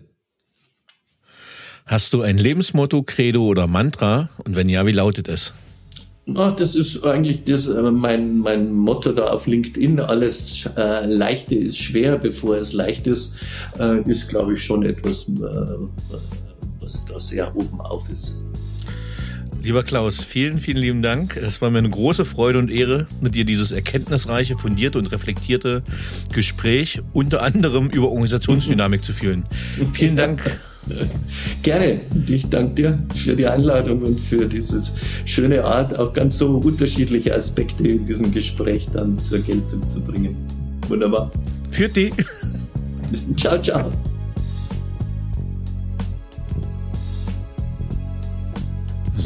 Hast du ein Lebensmotto, Credo oder Mantra? Und wenn ja, wie lautet es? Ach, das ist eigentlich das, äh, mein, mein Motto da auf LinkedIn. Alles äh, Leichte ist schwer, bevor es leicht ist, äh, ist, glaube ich, schon etwas, äh, was da sehr oben auf ist. Lieber Klaus, vielen, vielen lieben Dank. Es war mir eine große Freude und Ehre, mit dir dieses erkenntnisreiche, fundierte und reflektierte Gespräch unter anderem über Organisationsdynamik zu führen. Vielen Dank. Gerne. Und ich danke dir für die Einladung und für dieses schöne Art, auch ganz so unterschiedliche Aspekte in diesem Gespräch dann zur Geltung zu bringen. Wunderbar. Für die. ciao, ciao.